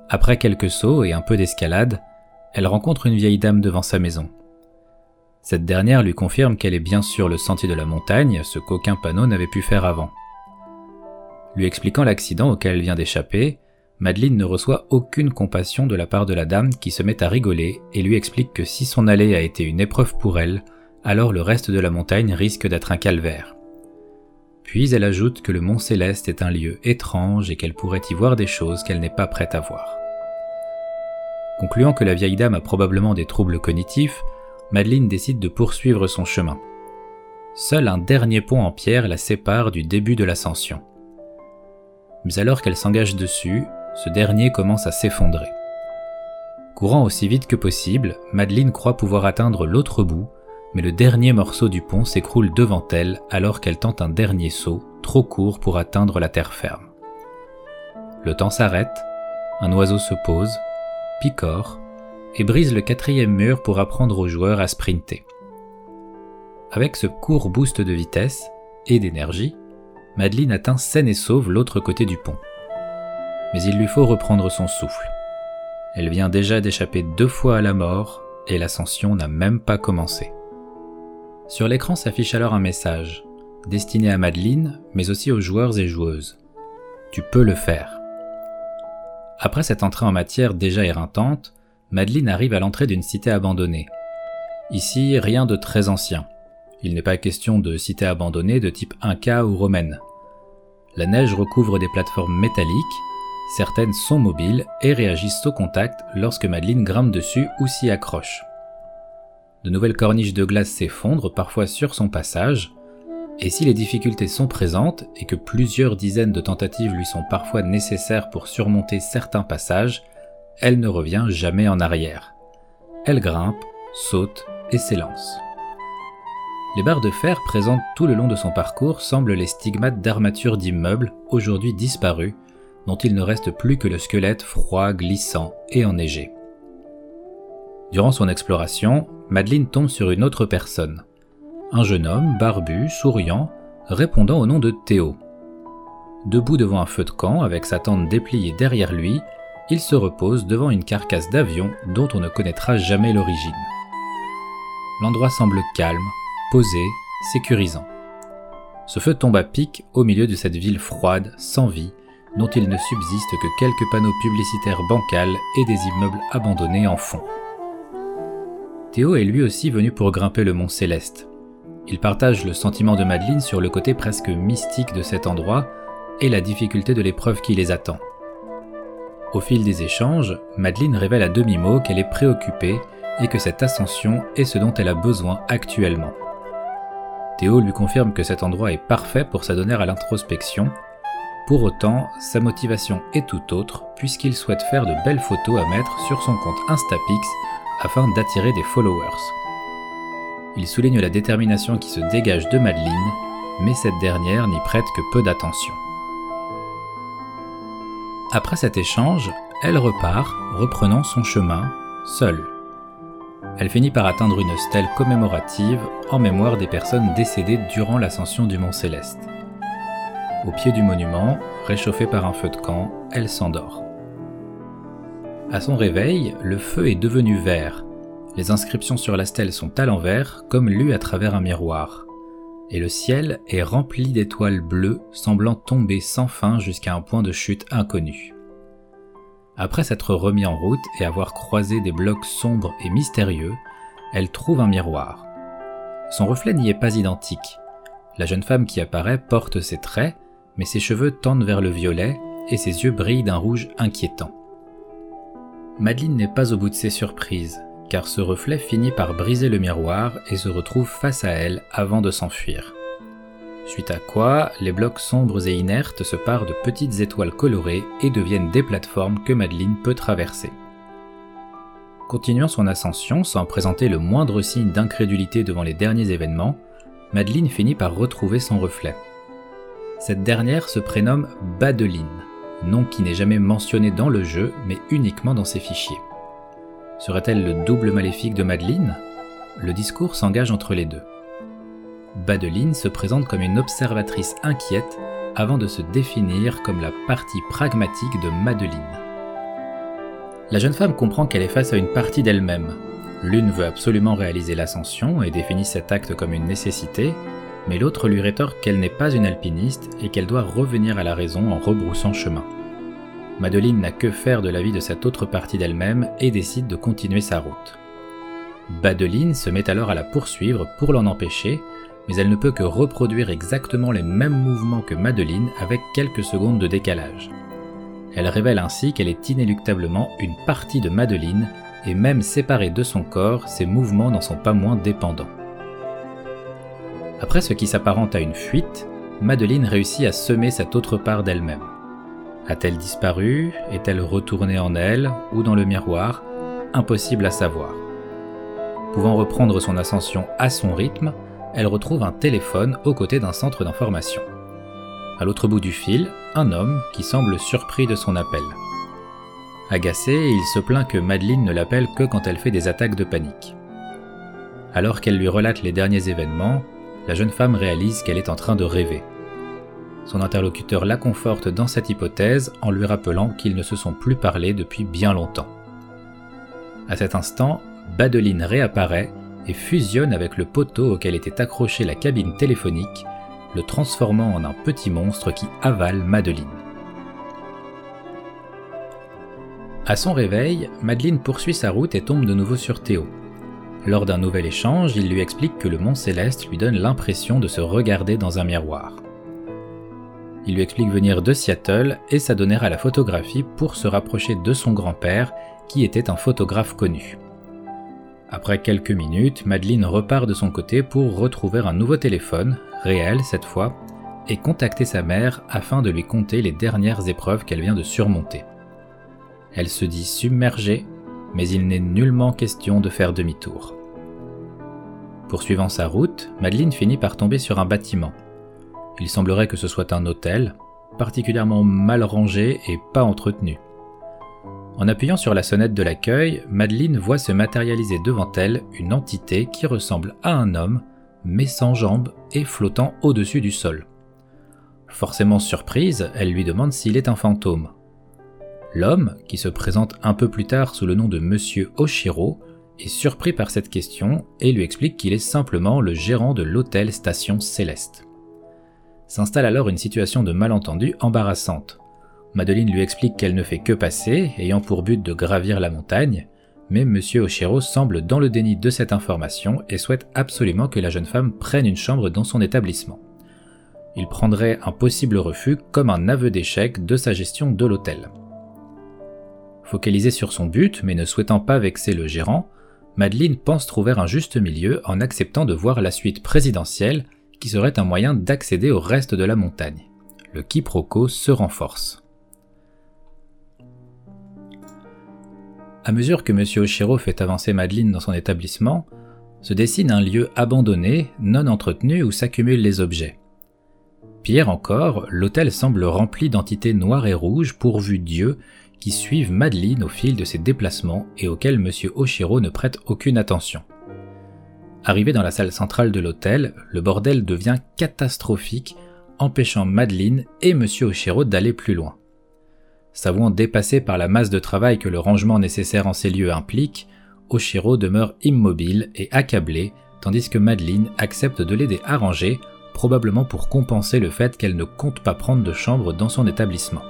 Après quelques sauts et un peu d'escalade, elle rencontre une vieille dame devant sa maison. Cette dernière lui confirme qu'elle est bien sûr le sentier de la montagne, ce qu'aucun panneau n'avait pu faire avant. Lui expliquant l'accident auquel elle vient d'échapper, Madeleine ne reçoit aucune compassion de la part de la dame qui se met à rigoler et lui explique que si son allée a été une épreuve pour elle, alors le reste de la montagne risque d'être un calvaire. Puis elle ajoute que le mont Céleste est un lieu étrange et qu'elle pourrait y voir des choses qu'elle n'est pas prête à voir. Concluant que la vieille dame a probablement des troubles cognitifs, Madeleine décide de poursuivre son chemin. Seul un dernier pont en pierre la sépare du début de l'ascension. Mais alors qu'elle s'engage dessus, ce dernier commence à s'effondrer. Courant aussi vite que possible, Madeleine croit pouvoir atteindre l'autre bout, mais le dernier morceau du pont s'écroule devant elle alors qu'elle tente un dernier saut, trop court pour atteindre la terre ferme. Le temps s'arrête, un oiseau se pose, picore, et brise le quatrième mur pour apprendre aux joueurs à sprinter. Avec ce court boost de vitesse et d'énergie, Madeleine atteint saine et sauve l'autre côté du pont. Mais il lui faut reprendre son souffle. Elle vient déjà d'échapper deux fois à la mort et l'ascension n'a même pas commencé. Sur l'écran s'affiche alors un message, destiné à Madeleine, mais aussi aux joueurs et joueuses. Tu peux le faire. Après cette entrée en matière déjà éreintante, Madeleine arrive à l'entrée d'une cité abandonnée. Ici, rien de très ancien. Il n'est pas question de cité abandonnée de type Inca ou romaine. La neige recouvre des plateformes métalliques, certaines sont mobiles et réagissent au contact lorsque Madeleine grimpe dessus ou s'y accroche. De nouvelles corniches de glace s'effondrent parfois sur son passage, et si les difficultés sont présentes et que plusieurs dizaines de tentatives lui sont parfois nécessaires pour surmonter certains passages, elle ne revient jamais en arrière. Elle grimpe, saute et s'élance. Les barres de fer présentes tout le long de son parcours semblent les stigmates d'armatures d'immeubles, aujourd'hui disparus, dont il ne reste plus que le squelette froid, glissant et enneigé. Durant son exploration, Madeleine tombe sur une autre personne. Un jeune homme, barbu, souriant, répondant au nom de Théo. Debout devant un feu de camp, avec sa tente dépliée derrière lui, il se repose devant une carcasse d'avion dont on ne connaîtra jamais l'origine. L'endroit semble calme, posé, sécurisant. Ce feu tombe à pic au milieu de cette ville froide, sans vie, dont il ne subsiste que quelques panneaux publicitaires bancals et des immeubles abandonnés en fond. Théo est lui aussi venu pour grimper le mont Céleste. Il partage le sentiment de Madeleine sur le côté presque mystique de cet endroit et la difficulté de l'épreuve qui les attend. Au fil des échanges, Madeleine révèle à demi-mot qu'elle est préoccupée et que cette ascension est ce dont elle a besoin actuellement. Théo lui confirme que cet endroit est parfait pour s'adonner à l'introspection. Pour autant, sa motivation est tout autre puisqu'il souhaite faire de belles photos à mettre sur son compte Instapix afin d'attirer des followers. Il souligne la détermination qui se dégage de Madeleine, mais cette dernière n'y prête que peu d'attention. Après cet échange, elle repart, reprenant son chemin, seule. Elle finit par atteindre une stèle commémorative en mémoire des personnes décédées durant l'ascension du Mont Céleste. Au pied du monument, réchauffée par un feu de camp, elle s'endort. À son réveil, le feu est devenu vert. Les inscriptions sur la stèle sont à l'envers, comme lues à travers un miroir et le ciel est rempli d'étoiles bleues semblant tomber sans fin jusqu'à un point de chute inconnu. Après s'être remis en route et avoir croisé des blocs sombres et mystérieux, elle trouve un miroir. Son reflet n'y est pas identique. La jeune femme qui apparaît porte ses traits, mais ses cheveux tendent vers le violet et ses yeux brillent d'un rouge inquiétant. Madeleine n'est pas au bout de ses surprises car ce reflet finit par briser le miroir et se retrouve face à elle avant de s'enfuir. Suite à quoi, les blocs sombres et inertes se parent de petites étoiles colorées et deviennent des plateformes que Madeleine peut traverser. Continuant son ascension sans présenter le moindre signe d'incrédulité devant les derniers événements, Madeleine finit par retrouver son reflet. Cette dernière se prénomme Badeline, nom qui n'est jamais mentionné dans le jeu mais uniquement dans ses fichiers. Serait-elle le double maléfique de Madeleine Le discours s'engage entre les deux. Badeline se présente comme une observatrice inquiète avant de se définir comme la partie pragmatique de Madeleine. La jeune femme comprend qu'elle est face à une partie d'elle-même. L'une veut absolument réaliser l'ascension et définit cet acte comme une nécessité, mais l'autre lui rétorque qu'elle n'est pas une alpiniste et qu'elle doit revenir à la raison en rebroussant chemin. Madeleine n'a que faire de la vie de cette autre partie d'elle-même et décide de continuer sa route. Badeline se met alors à la poursuivre pour l'en empêcher, mais elle ne peut que reproduire exactement les mêmes mouvements que Madeleine avec quelques secondes de décalage. Elle révèle ainsi qu'elle est inéluctablement une partie de Madeleine, et même séparée de son corps, ses mouvements n'en sont pas moins dépendants. Après ce qui s'apparente à une fuite, Madeleine réussit à semer cette autre part d'elle-même. A-t-elle disparu? Est-elle retournée en elle ou dans le miroir? Impossible à savoir. Pouvant reprendre son ascension à son rythme, elle retrouve un téléphone aux côtés d'un centre d'information. À l'autre bout du fil, un homme qui semble surpris de son appel. Agacé, il se plaint que Madeleine ne l'appelle que quand elle fait des attaques de panique. Alors qu'elle lui relate les derniers événements, la jeune femme réalise qu'elle est en train de rêver. Son interlocuteur la conforte dans cette hypothèse en lui rappelant qu'ils ne se sont plus parlé depuis bien longtemps. À cet instant, Badeline réapparaît et fusionne avec le poteau auquel était accrochée la cabine téléphonique, le transformant en un petit monstre qui avale Madeline. À son réveil, Madeline poursuit sa route et tombe de nouveau sur Théo. Lors d'un nouvel échange, il lui explique que le mont Céleste lui donne l'impression de se regarder dans un miroir. Il lui explique venir de Seattle et s'adonner à la photographie pour se rapprocher de son grand-père, qui était un photographe connu. Après quelques minutes, Madeleine repart de son côté pour retrouver un nouveau téléphone, réel cette fois, et contacter sa mère afin de lui conter les dernières épreuves qu'elle vient de surmonter. Elle se dit submergée, mais il n'est nullement question de faire demi-tour. Poursuivant sa route, Madeleine finit par tomber sur un bâtiment. Il semblerait que ce soit un hôtel, particulièrement mal rangé et pas entretenu. En appuyant sur la sonnette de l'accueil, Madeleine voit se matérialiser devant elle une entité qui ressemble à un homme, mais sans jambes et flottant au-dessus du sol. Forcément surprise, elle lui demande s'il est un fantôme. L'homme, qui se présente un peu plus tard sous le nom de Monsieur Oshiro, est surpris par cette question et lui explique qu'il est simplement le gérant de l'hôtel Station Céleste. S'installe alors une situation de malentendu embarrassante. Madeleine lui explique qu'elle ne fait que passer, ayant pour but de gravir la montagne, mais M. Oshiro semble dans le déni de cette information et souhaite absolument que la jeune femme prenne une chambre dans son établissement. Il prendrait un possible refus comme un aveu d'échec de sa gestion de l'hôtel. Focalisée sur son but, mais ne souhaitant pas vexer le gérant, Madeleine pense trouver un juste milieu en acceptant de voir la suite présidentielle qui serait un moyen d'accéder au reste de la montagne. Le quiproquo se renforce. À mesure que M. Oshiro fait avancer Madeleine dans son établissement, se dessine un lieu abandonné, non entretenu où s'accumulent les objets. Pire encore, l'hôtel semble rempli d'entités noires et rouges pourvues d'yeux qui suivent Madeleine au fil de ses déplacements et auxquels M. Oshiro ne prête aucune attention. Arrivé dans la salle centrale de l'hôtel, le bordel devient catastrophique, empêchant Madeleine et M. Oshiro d'aller plus loin. S'avouant dépassé par la masse de travail que le rangement nécessaire en ces lieux implique, Oshiro demeure immobile et accablé, tandis que Madeleine accepte de l'aider à ranger, probablement pour compenser le fait qu'elle ne compte pas prendre de chambre dans son établissement.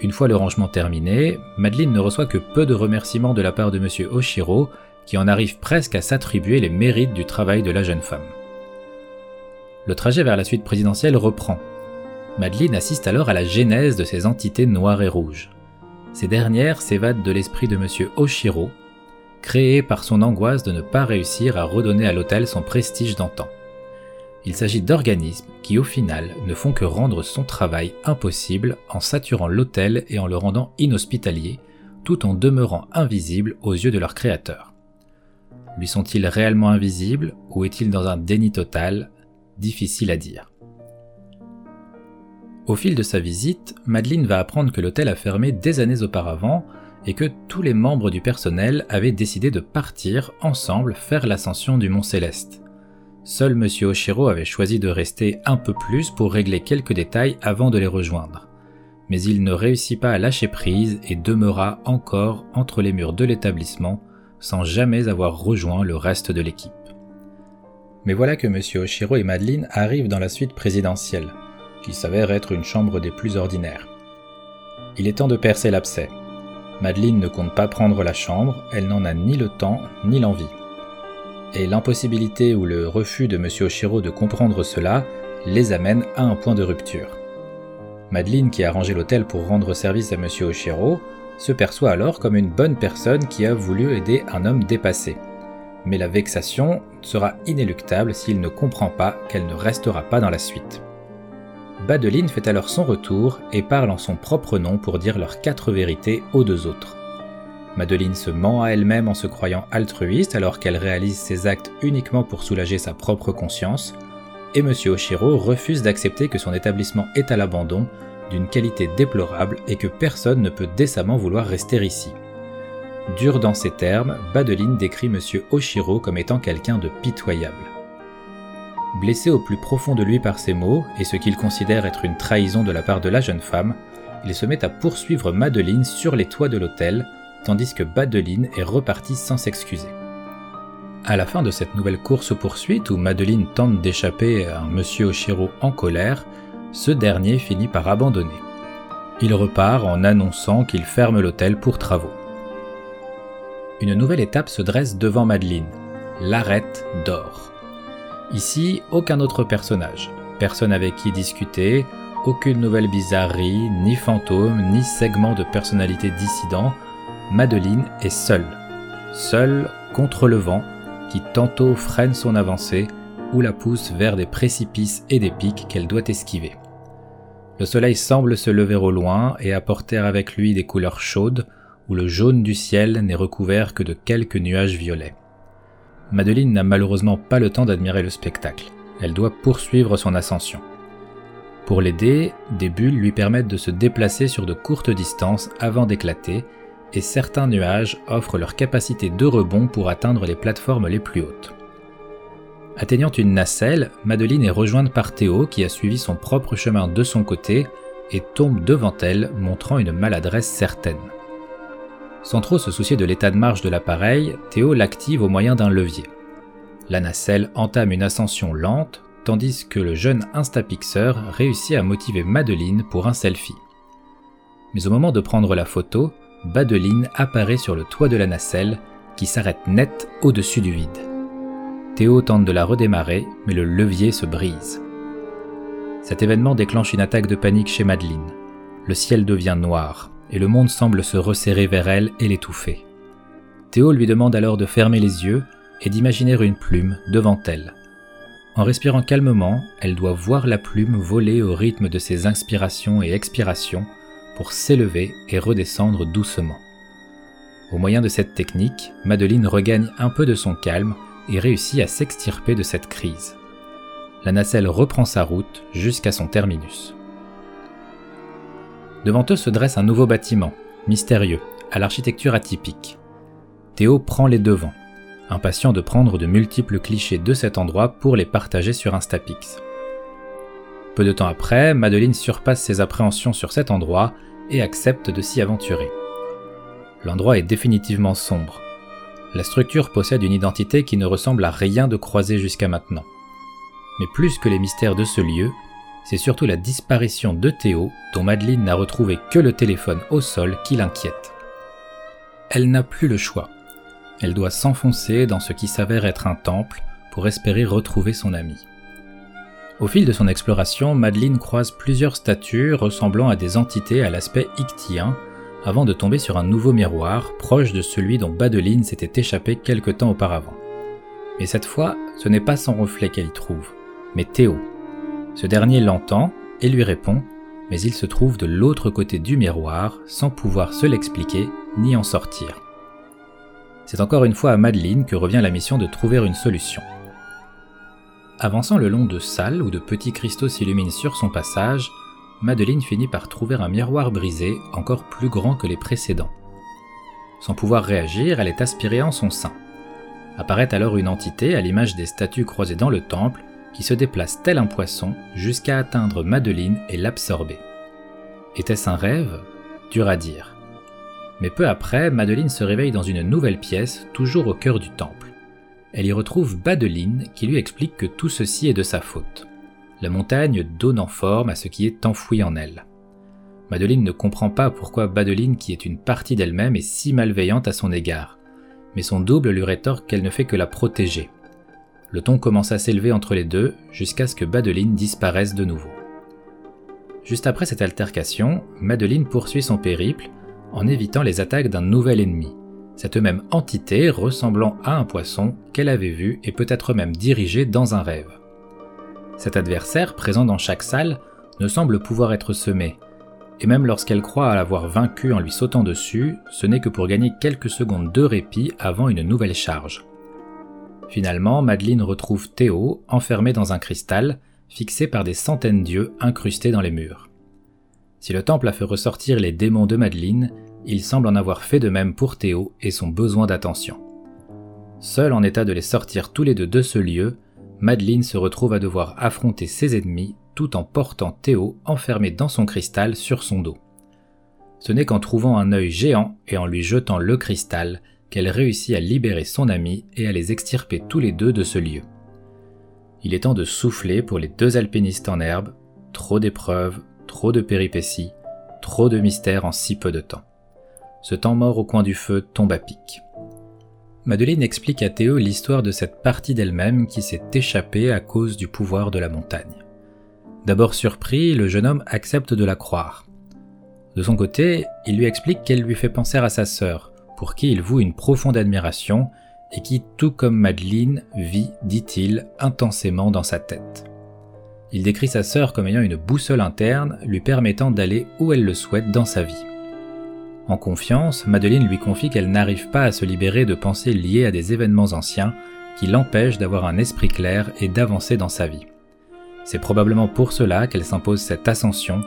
Une fois le rangement terminé, Madeleine ne reçoit que peu de remerciements de la part de M. Oshiro, qui en arrive presque à s'attribuer les mérites du travail de la jeune femme. Le trajet vers la suite présidentielle reprend, Madeleine assiste alors à la genèse de ces entités noires et rouges. Ces dernières s'évadent de l'esprit de M. Oshiro, créé par son angoisse de ne pas réussir à redonner à l'hôtel son prestige d'antan. Il s'agit d'organismes qui au final ne font que rendre son travail impossible en saturant l'hôtel et en le rendant inhospitalier, tout en demeurant invisible aux yeux de leur créateur. Lui sont-ils réellement invisibles ou est-il dans un déni total Difficile à dire. Au fil de sa visite, Madeleine va apprendre que l'hôtel a fermé des années auparavant et que tous les membres du personnel avaient décidé de partir ensemble faire l'ascension du Mont Céleste. Seul M. Oshiro avait choisi de rester un peu plus pour régler quelques détails avant de les rejoindre. Mais il ne réussit pas à lâcher prise et demeura encore entre les murs de l'établissement sans jamais avoir rejoint le reste de l'équipe. Mais voilà que M. Oshiro et Madeleine arrivent dans la suite présidentielle qui s'avère être une chambre des plus ordinaires. Il est temps de percer l'abcès. Madeleine ne compte pas prendre la chambre, elle n'en a ni le temps ni l'envie. Et l'impossibilité ou le refus de M. Oshiro de comprendre cela les amène à un point de rupture. Madeleine, qui a rangé l'hôtel pour rendre service à M. Oshiro, se perçoit alors comme une bonne personne qui a voulu aider un homme dépassé. Mais la vexation sera inéluctable s'il ne comprend pas qu'elle ne restera pas dans la suite. Badeline fait alors son retour et parle en son propre nom pour dire leurs quatre vérités aux deux autres. Madeline se ment à elle-même en se croyant altruiste alors qu'elle réalise ses actes uniquement pour soulager sa propre conscience, et M. Oshiro refuse d'accepter que son établissement est à l'abandon, d'une qualité déplorable et que personne ne peut décemment vouloir rester ici. Dur dans ces termes, Badeline décrit M. Oshiro comme étant quelqu'un de pitoyable. Blessé au plus profond de lui par ces mots, et ce qu'il considère être une trahison de la part de la jeune femme, il se met à poursuivre Madeline sur les toits de l'hôtel, tandis que Badeline est repartie sans s'excuser. À la fin de cette nouvelle course-poursuite où Madeline tente d'échapper à un monsieur Oshiro en colère, ce dernier finit par abandonner. Il repart en annonçant qu'il ferme l'hôtel pour travaux. Une nouvelle étape se dresse devant Madeline, l'arête d'or. Ici, aucun autre personnage, personne avec qui discuter, aucune nouvelle bizarrerie, ni fantôme, ni segment de personnalité dissident, Madeline est seule. Seule contre le vent qui tantôt freine son avancée ou la pousse vers des précipices et des pics qu'elle doit esquiver. Le soleil semble se lever au loin et apporter avec lui des couleurs chaudes où le jaune du ciel n'est recouvert que de quelques nuages violets. Madeline n'a malheureusement pas le temps d'admirer le spectacle. Elle doit poursuivre son ascension. Pour l'aider, des bulles lui permettent de se déplacer sur de courtes distances avant d'éclater, et certains nuages offrent leur capacité de rebond pour atteindre les plateformes les plus hautes. Atteignant une nacelle, Madeline est rejointe par Théo qui a suivi son propre chemin de son côté et tombe devant elle, montrant une maladresse certaine. Sans trop se soucier de l'état de marche de l'appareil, Théo l'active au moyen d'un levier. La nacelle entame une ascension lente, tandis que le jeune Instapixer réussit à motiver Madeline pour un selfie. Mais au moment de prendre la photo, Madeline apparaît sur le toit de la nacelle qui s'arrête net au-dessus du vide. Théo tente de la redémarrer, mais le levier se brise. Cet événement déclenche une attaque de panique chez Madeline. Le ciel devient noir, et le monde semble se resserrer vers elle et l'étouffer. Théo lui demande alors de fermer les yeux et d'imaginer une plume devant elle. En respirant calmement, elle doit voir la plume voler au rythme de ses inspirations et expirations pour s'élever et redescendre doucement. Au moyen de cette technique, Madeline regagne un peu de son calme et réussit à s'extirper de cette crise. La nacelle reprend sa route jusqu'à son terminus. Devant eux se dresse un nouveau bâtiment, mystérieux, à l'architecture atypique. Théo prend les devants impatient de prendre de multiples clichés de cet endroit pour les partager sur Instapix. Peu de temps après, Madeline surpasse ses appréhensions sur cet endroit et accepte de s'y aventurer. L'endroit est définitivement sombre. La structure possède une identité qui ne ressemble à rien de croisé jusqu'à maintenant. Mais plus que les mystères de ce lieu, c'est surtout la disparition de Théo, dont Madeline n'a retrouvé que le téléphone au sol, qui l'inquiète. Elle n'a plus le choix. Elle doit s'enfoncer dans ce qui s'avère être un temple pour espérer retrouver son ami. Au fil de son exploration, Madeline croise plusieurs statues ressemblant à des entités à l'aspect ictien, avant de tomber sur un nouveau miroir proche de celui dont Badeline s'était échappé quelque temps auparavant. Mais cette fois, ce n'est pas son reflet qu'elle y trouve, mais Théo. Ce dernier l'entend et lui répond, mais il se trouve de l'autre côté du miroir sans pouvoir se l'expliquer ni en sortir. C'est encore une fois à Madeline que revient la mission de trouver une solution. Avançant le long de salles où de petits cristaux s'illuminent sur son passage, Madeline finit par trouver un miroir brisé encore plus grand que les précédents. Sans pouvoir réagir, elle est aspirée en son sein. Apparaît alors une entité à l'image des statues croisées dans le temple qui se déplace tel un poisson jusqu'à atteindre Madeline et l'absorber. Était-ce un rêve? Dur à dire. Mais peu après, Madeline se réveille dans une nouvelle pièce, toujours au cœur du temple. Elle y retrouve Badeline qui lui explique que tout ceci est de sa faute. La montagne donne en forme à ce qui est enfoui en elle. Madeline ne comprend pas pourquoi Badeline, qui est une partie d'elle-même, est si malveillante à son égard, mais son double lui rétorque qu'elle ne fait que la protéger. Le ton commence à s'élever entre les deux jusqu'à ce que Badeline disparaisse de nouveau. Juste après cette altercation, Madeline poursuit son périple en évitant les attaques d'un nouvel ennemi, cette même entité ressemblant à un poisson qu'elle avait vu et peut-être même dirigé dans un rêve. Cet adversaire, présent dans chaque salle, ne semble pouvoir être semé, et même lorsqu'elle croit l'avoir vaincu en lui sautant dessus, ce n'est que pour gagner quelques secondes de répit avant une nouvelle charge. Finalement, Madeline retrouve Théo enfermé dans un cristal, fixé par des centaines d'yeux incrustés dans les murs. Si le temple a fait ressortir les démons de Madeleine, il semble en avoir fait de même pour Théo et son besoin d'attention. Seul en état de les sortir tous les deux de ce lieu, Madeleine se retrouve à devoir affronter ses ennemis tout en portant Théo enfermé dans son cristal sur son dos. Ce n'est qu'en trouvant un œil géant et en lui jetant le cristal qu'elle réussit à libérer son ami et à les extirper tous les deux de ce lieu. Il est temps de souffler pour les deux alpinistes en herbe, trop d'épreuves, trop de péripéties, trop de mystères en si peu de temps. Ce temps mort au coin du feu tombe à pic. Madeleine explique à Théo l'histoire de cette partie d'elle-même qui s'est échappée à cause du pouvoir de la montagne. D'abord surpris, le jeune homme accepte de la croire. De son côté, il lui explique qu'elle lui fait penser à sa sœur, pour qui il voue une profonde admiration et qui, tout comme Madeleine, vit, dit-il, intensément dans sa tête. Il décrit sa sœur comme ayant une boussole interne lui permettant d'aller où elle le souhaite dans sa vie. En confiance, Madeleine lui confie qu'elle n'arrive pas à se libérer de pensées liées à des événements anciens qui l'empêchent d'avoir un esprit clair et d'avancer dans sa vie. C'est probablement pour cela qu'elle s'impose cette ascension,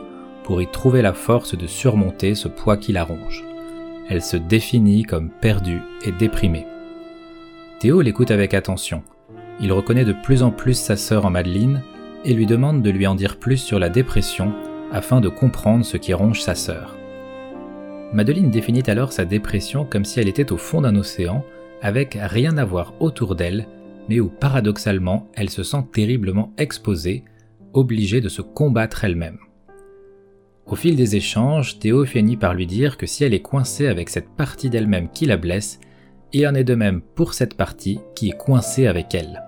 pour y trouver la force de surmonter ce poids qui la ronge. Elle se définit comme perdue et déprimée. Théo l'écoute avec attention. Il reconnaît de plus en plus sa sœur en Madeleine et lui demande de lui en dire plus sur la dépression afin de comprendre ce qui ronge sa sœur. Madeleine définit alors sa dépression comme si elle était au fond d'un océan, avec rien à voir autour d'elle, mais où paradoxalement elle se sent terriblement exposée, obligée de se combattre elle-même. Au fil des échanges, Théo finit par lui dire que si elle est coincée avec cette partie d'elle-même qui la blesse, il en est de même pour cette partie qui est coincée avec elle.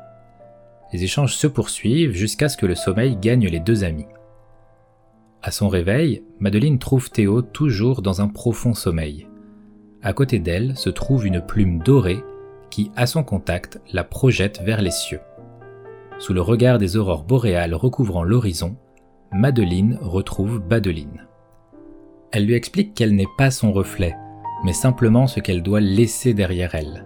Les échanges se poursuivent jusqu'à ce que le sommeil gagne les deux amis. À son réveil, Madeleine trouve Théo toujours dans un profond sommeil. À côté d'elle se trouve une plume dorée qui, à son contact, la projette vers les cieux. Sous le regard des aurores boréales recouvrant l'horizon, Madeleine retrouve Badeline. Elle lui explique qu'elle n'est pas son reflet, mais simplement ce qu'elle doit laisser derrière elle.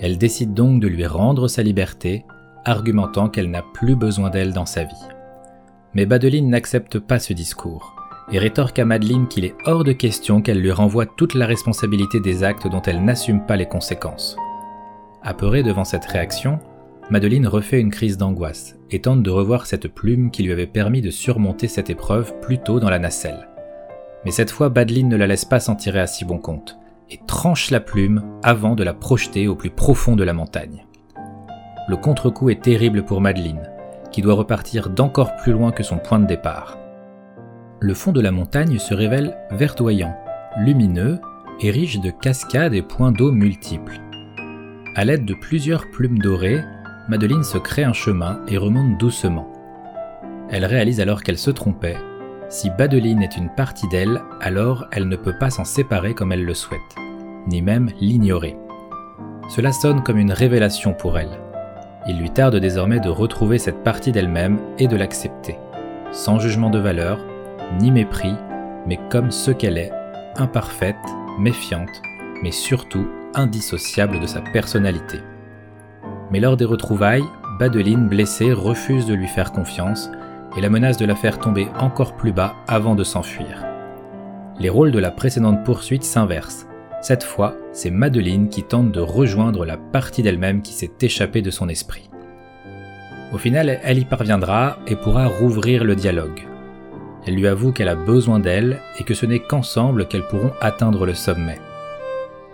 Elle décide donc de lui rendre sa liberté, argumentant qu'elle n'a plus besoin d'elle dans sa vie. Mais Badeline n'accepte pas ce discours et rétorque à Madeleine qu'il est hors de question qu'elle lui renvoie toute la responsabilité des actes dont elle n'assume pas les conséquences. Apeurée devant cette réaction, Madeleine refait une crise d'angoisse et tente de revoir cette plume qui lui avait permis de surmonter cette épreuve plus tôt dans la nacelle. Mais cette fois, Badeline ne la laisse pas s'en tirer à si bon compte et tranche la plume avant de la projeter au plus profond de la montagne. Le contre-coup est terrible pour Madeleine, doit repartir d'encore plus loin que son point de départ. Le fond de la montagne se révèle verdoyant, lumineux et riche de cascades et points d'eau multiples. À l'aide de plusieurs plumes dorées, Madeleine se crée un chemin et remonte doucement. Elle réalise alors qu'elle se trompait. Si Badeline est une partie d'elle, alors elle ne peut pas s'en séparer comme elle le souhaite, ni même l'ignorer. Cela sonne comme une révélation pour elle. Il lui tarde désormais de retrouver cette partie d'elle-même et de l'accepter, sans jugement de valeur, ni mépris, mais comme ce qu'elle est, imparfaite, méfiante, mais surtout indissociable de sa personnalité. Mais lors des retrouvailles, Badeline, blessée, refuse de lui faire confiance et la menace de la faire tomber encore plus bas avant de s'enfuir. Les rôles de la précédente poursuite s'inversent, cette fois, c'est Madeleine qui tente de rejoindre la partie d'elle-même qui s'est échappée de son esprit. Au final, elle y parviendra et pourra rouvrir le dialogue. Elle lui avoue qu'elle a besoin d'elle et que ce n'est qu'ensemble qu'elles pourront atteindre le sommet.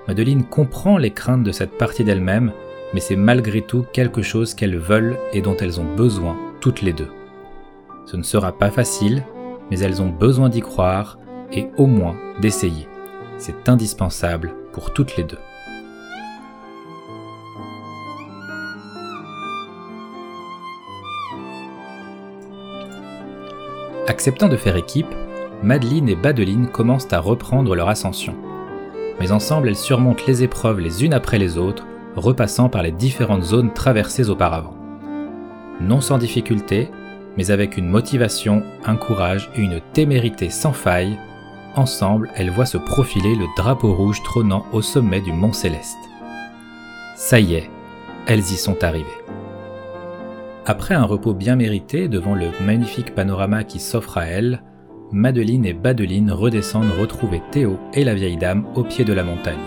Madeleine comprend les craintes de cette partie d'elle-même, mais c'est malgré tout quelque chose qu'elles veulent et dont elles ont besoin toutes les deux. Ce ne sera pas facile, mais elles ont besoin d'y croire et au moins d'essayer. C'est indispensable pour toutes les deux. Acceptant de faire équipe, Madeline et Badeline commencent à reprendre leur ascension. Mais ensemble, elles surmontent les épreuves les unes après les autres, repassant par les différentes zones traversées auparavant. Non sans difficulté, mais avec une motivation, un courage et une témérité sans faille, Ensemble, elles voient se profiler le drapeau rouge trônant au sommet du mont Céleste. Ça y est, elles y sont arrivées. Après un repos bien mérité devant le magnifique panorama qui s'offre à elles, Madeleine et Badeline redescendent retrouver Théo et la vieille dame au pied de la montagne.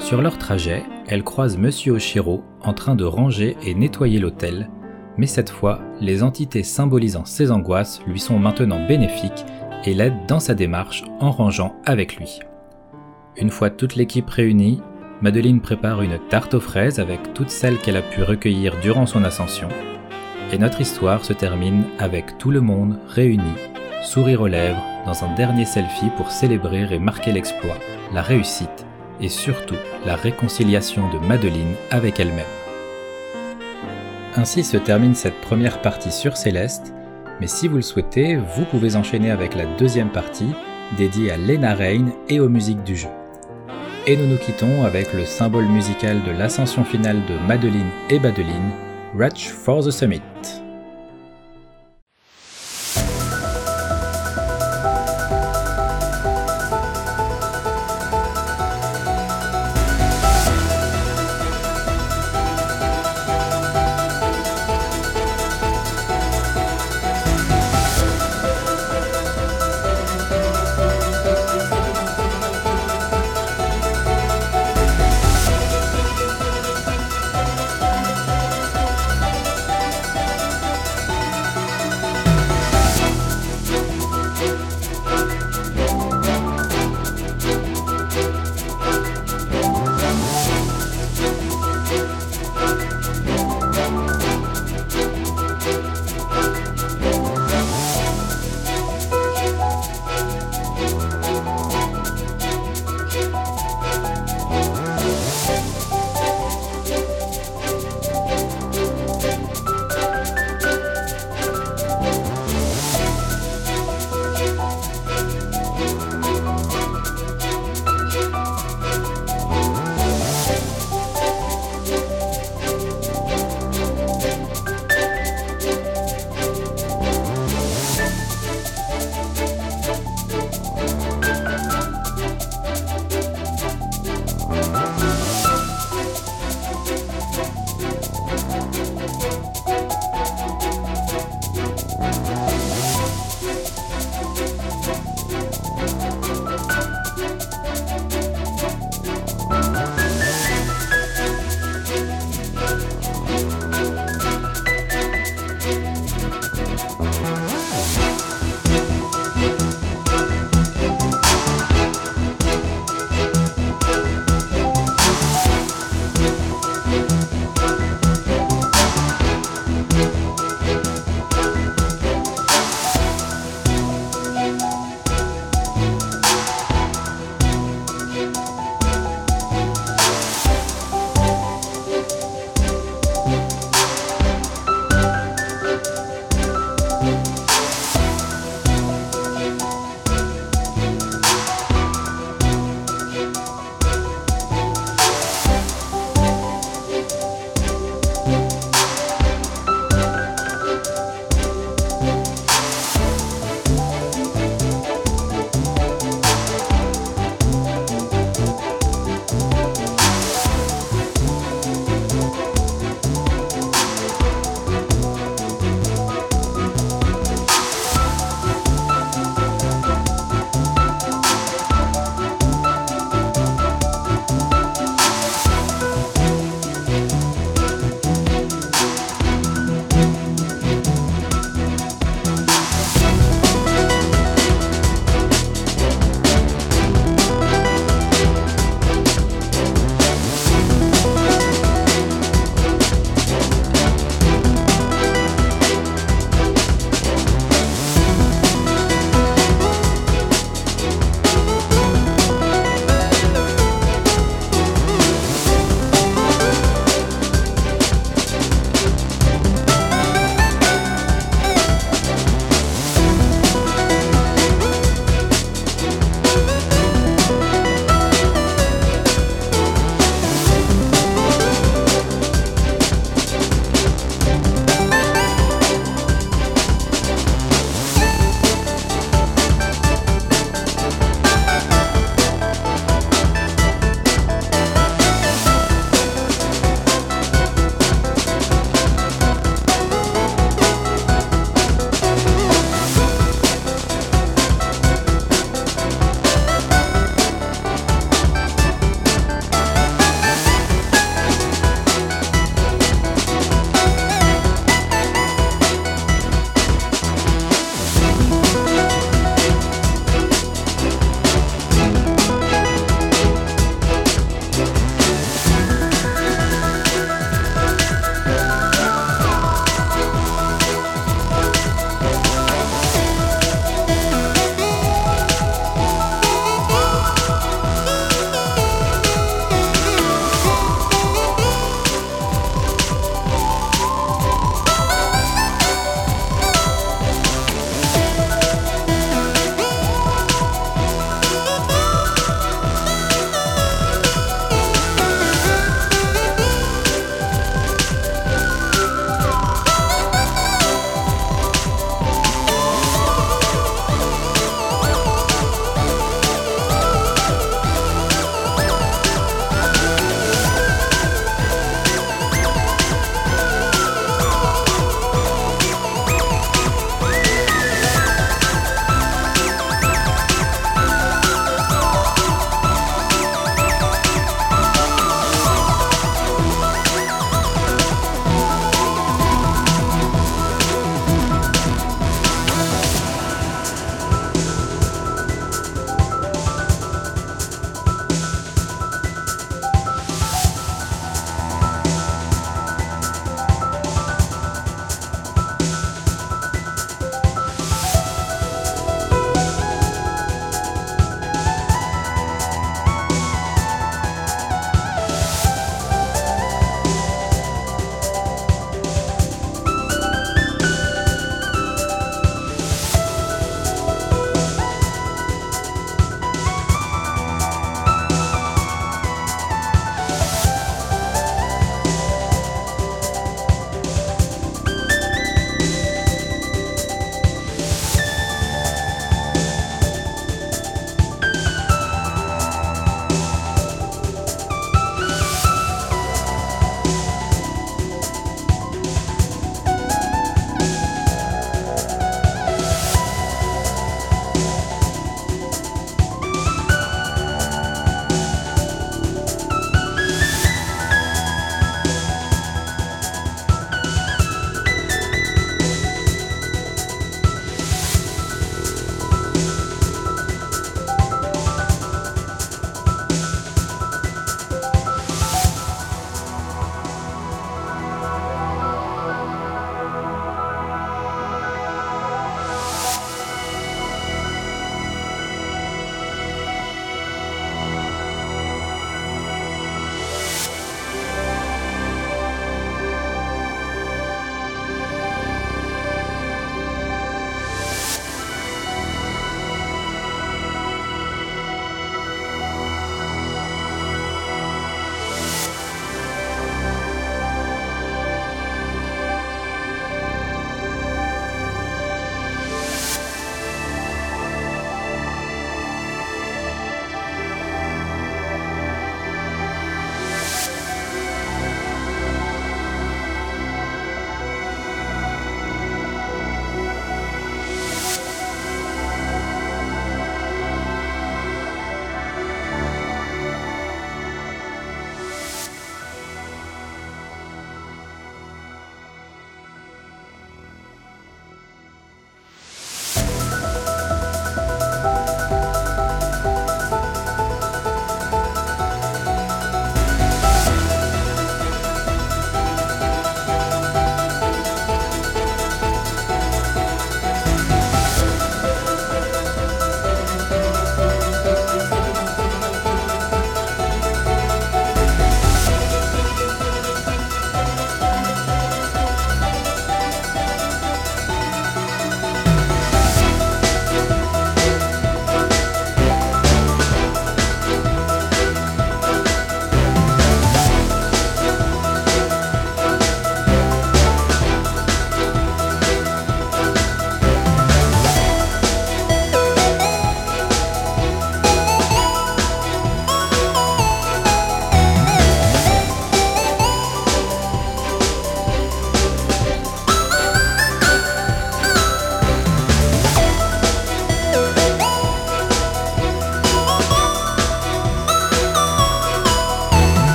Sur leur trajet, elles croisent Monsieur Oshiro en train de ranger et nettoyer l'hôtel, mais cette fois, les entités symbolisant ses angoisses lui sont maintenant bénéfiques et l'aide dans sa démarche en rangeant avec lui. Une fois toute l'équipe réunie, Madeleine prépare une tarte aux fraises avec toutes celles qu'elle a pu recueillir durant son ascension, et notre histoire se termine avec tout le monde réuni, sourire aux lèvres, dans un dernier selfie pour célébrer et marquer l'exploit, la réussite et surtout la réconciliation de Madeleine avec elle-même. Ainsi se termine cette première partie sur Céleste, mais si vous le souhaitez, vous pouvez enchaîner avec la deuxième partie dédiée à Lena Rain et aux musiques du jeu. Et nous nous quittons avec le symbole musical de l'ascension finale de Madeline et Badeline, Ratch for the Summit.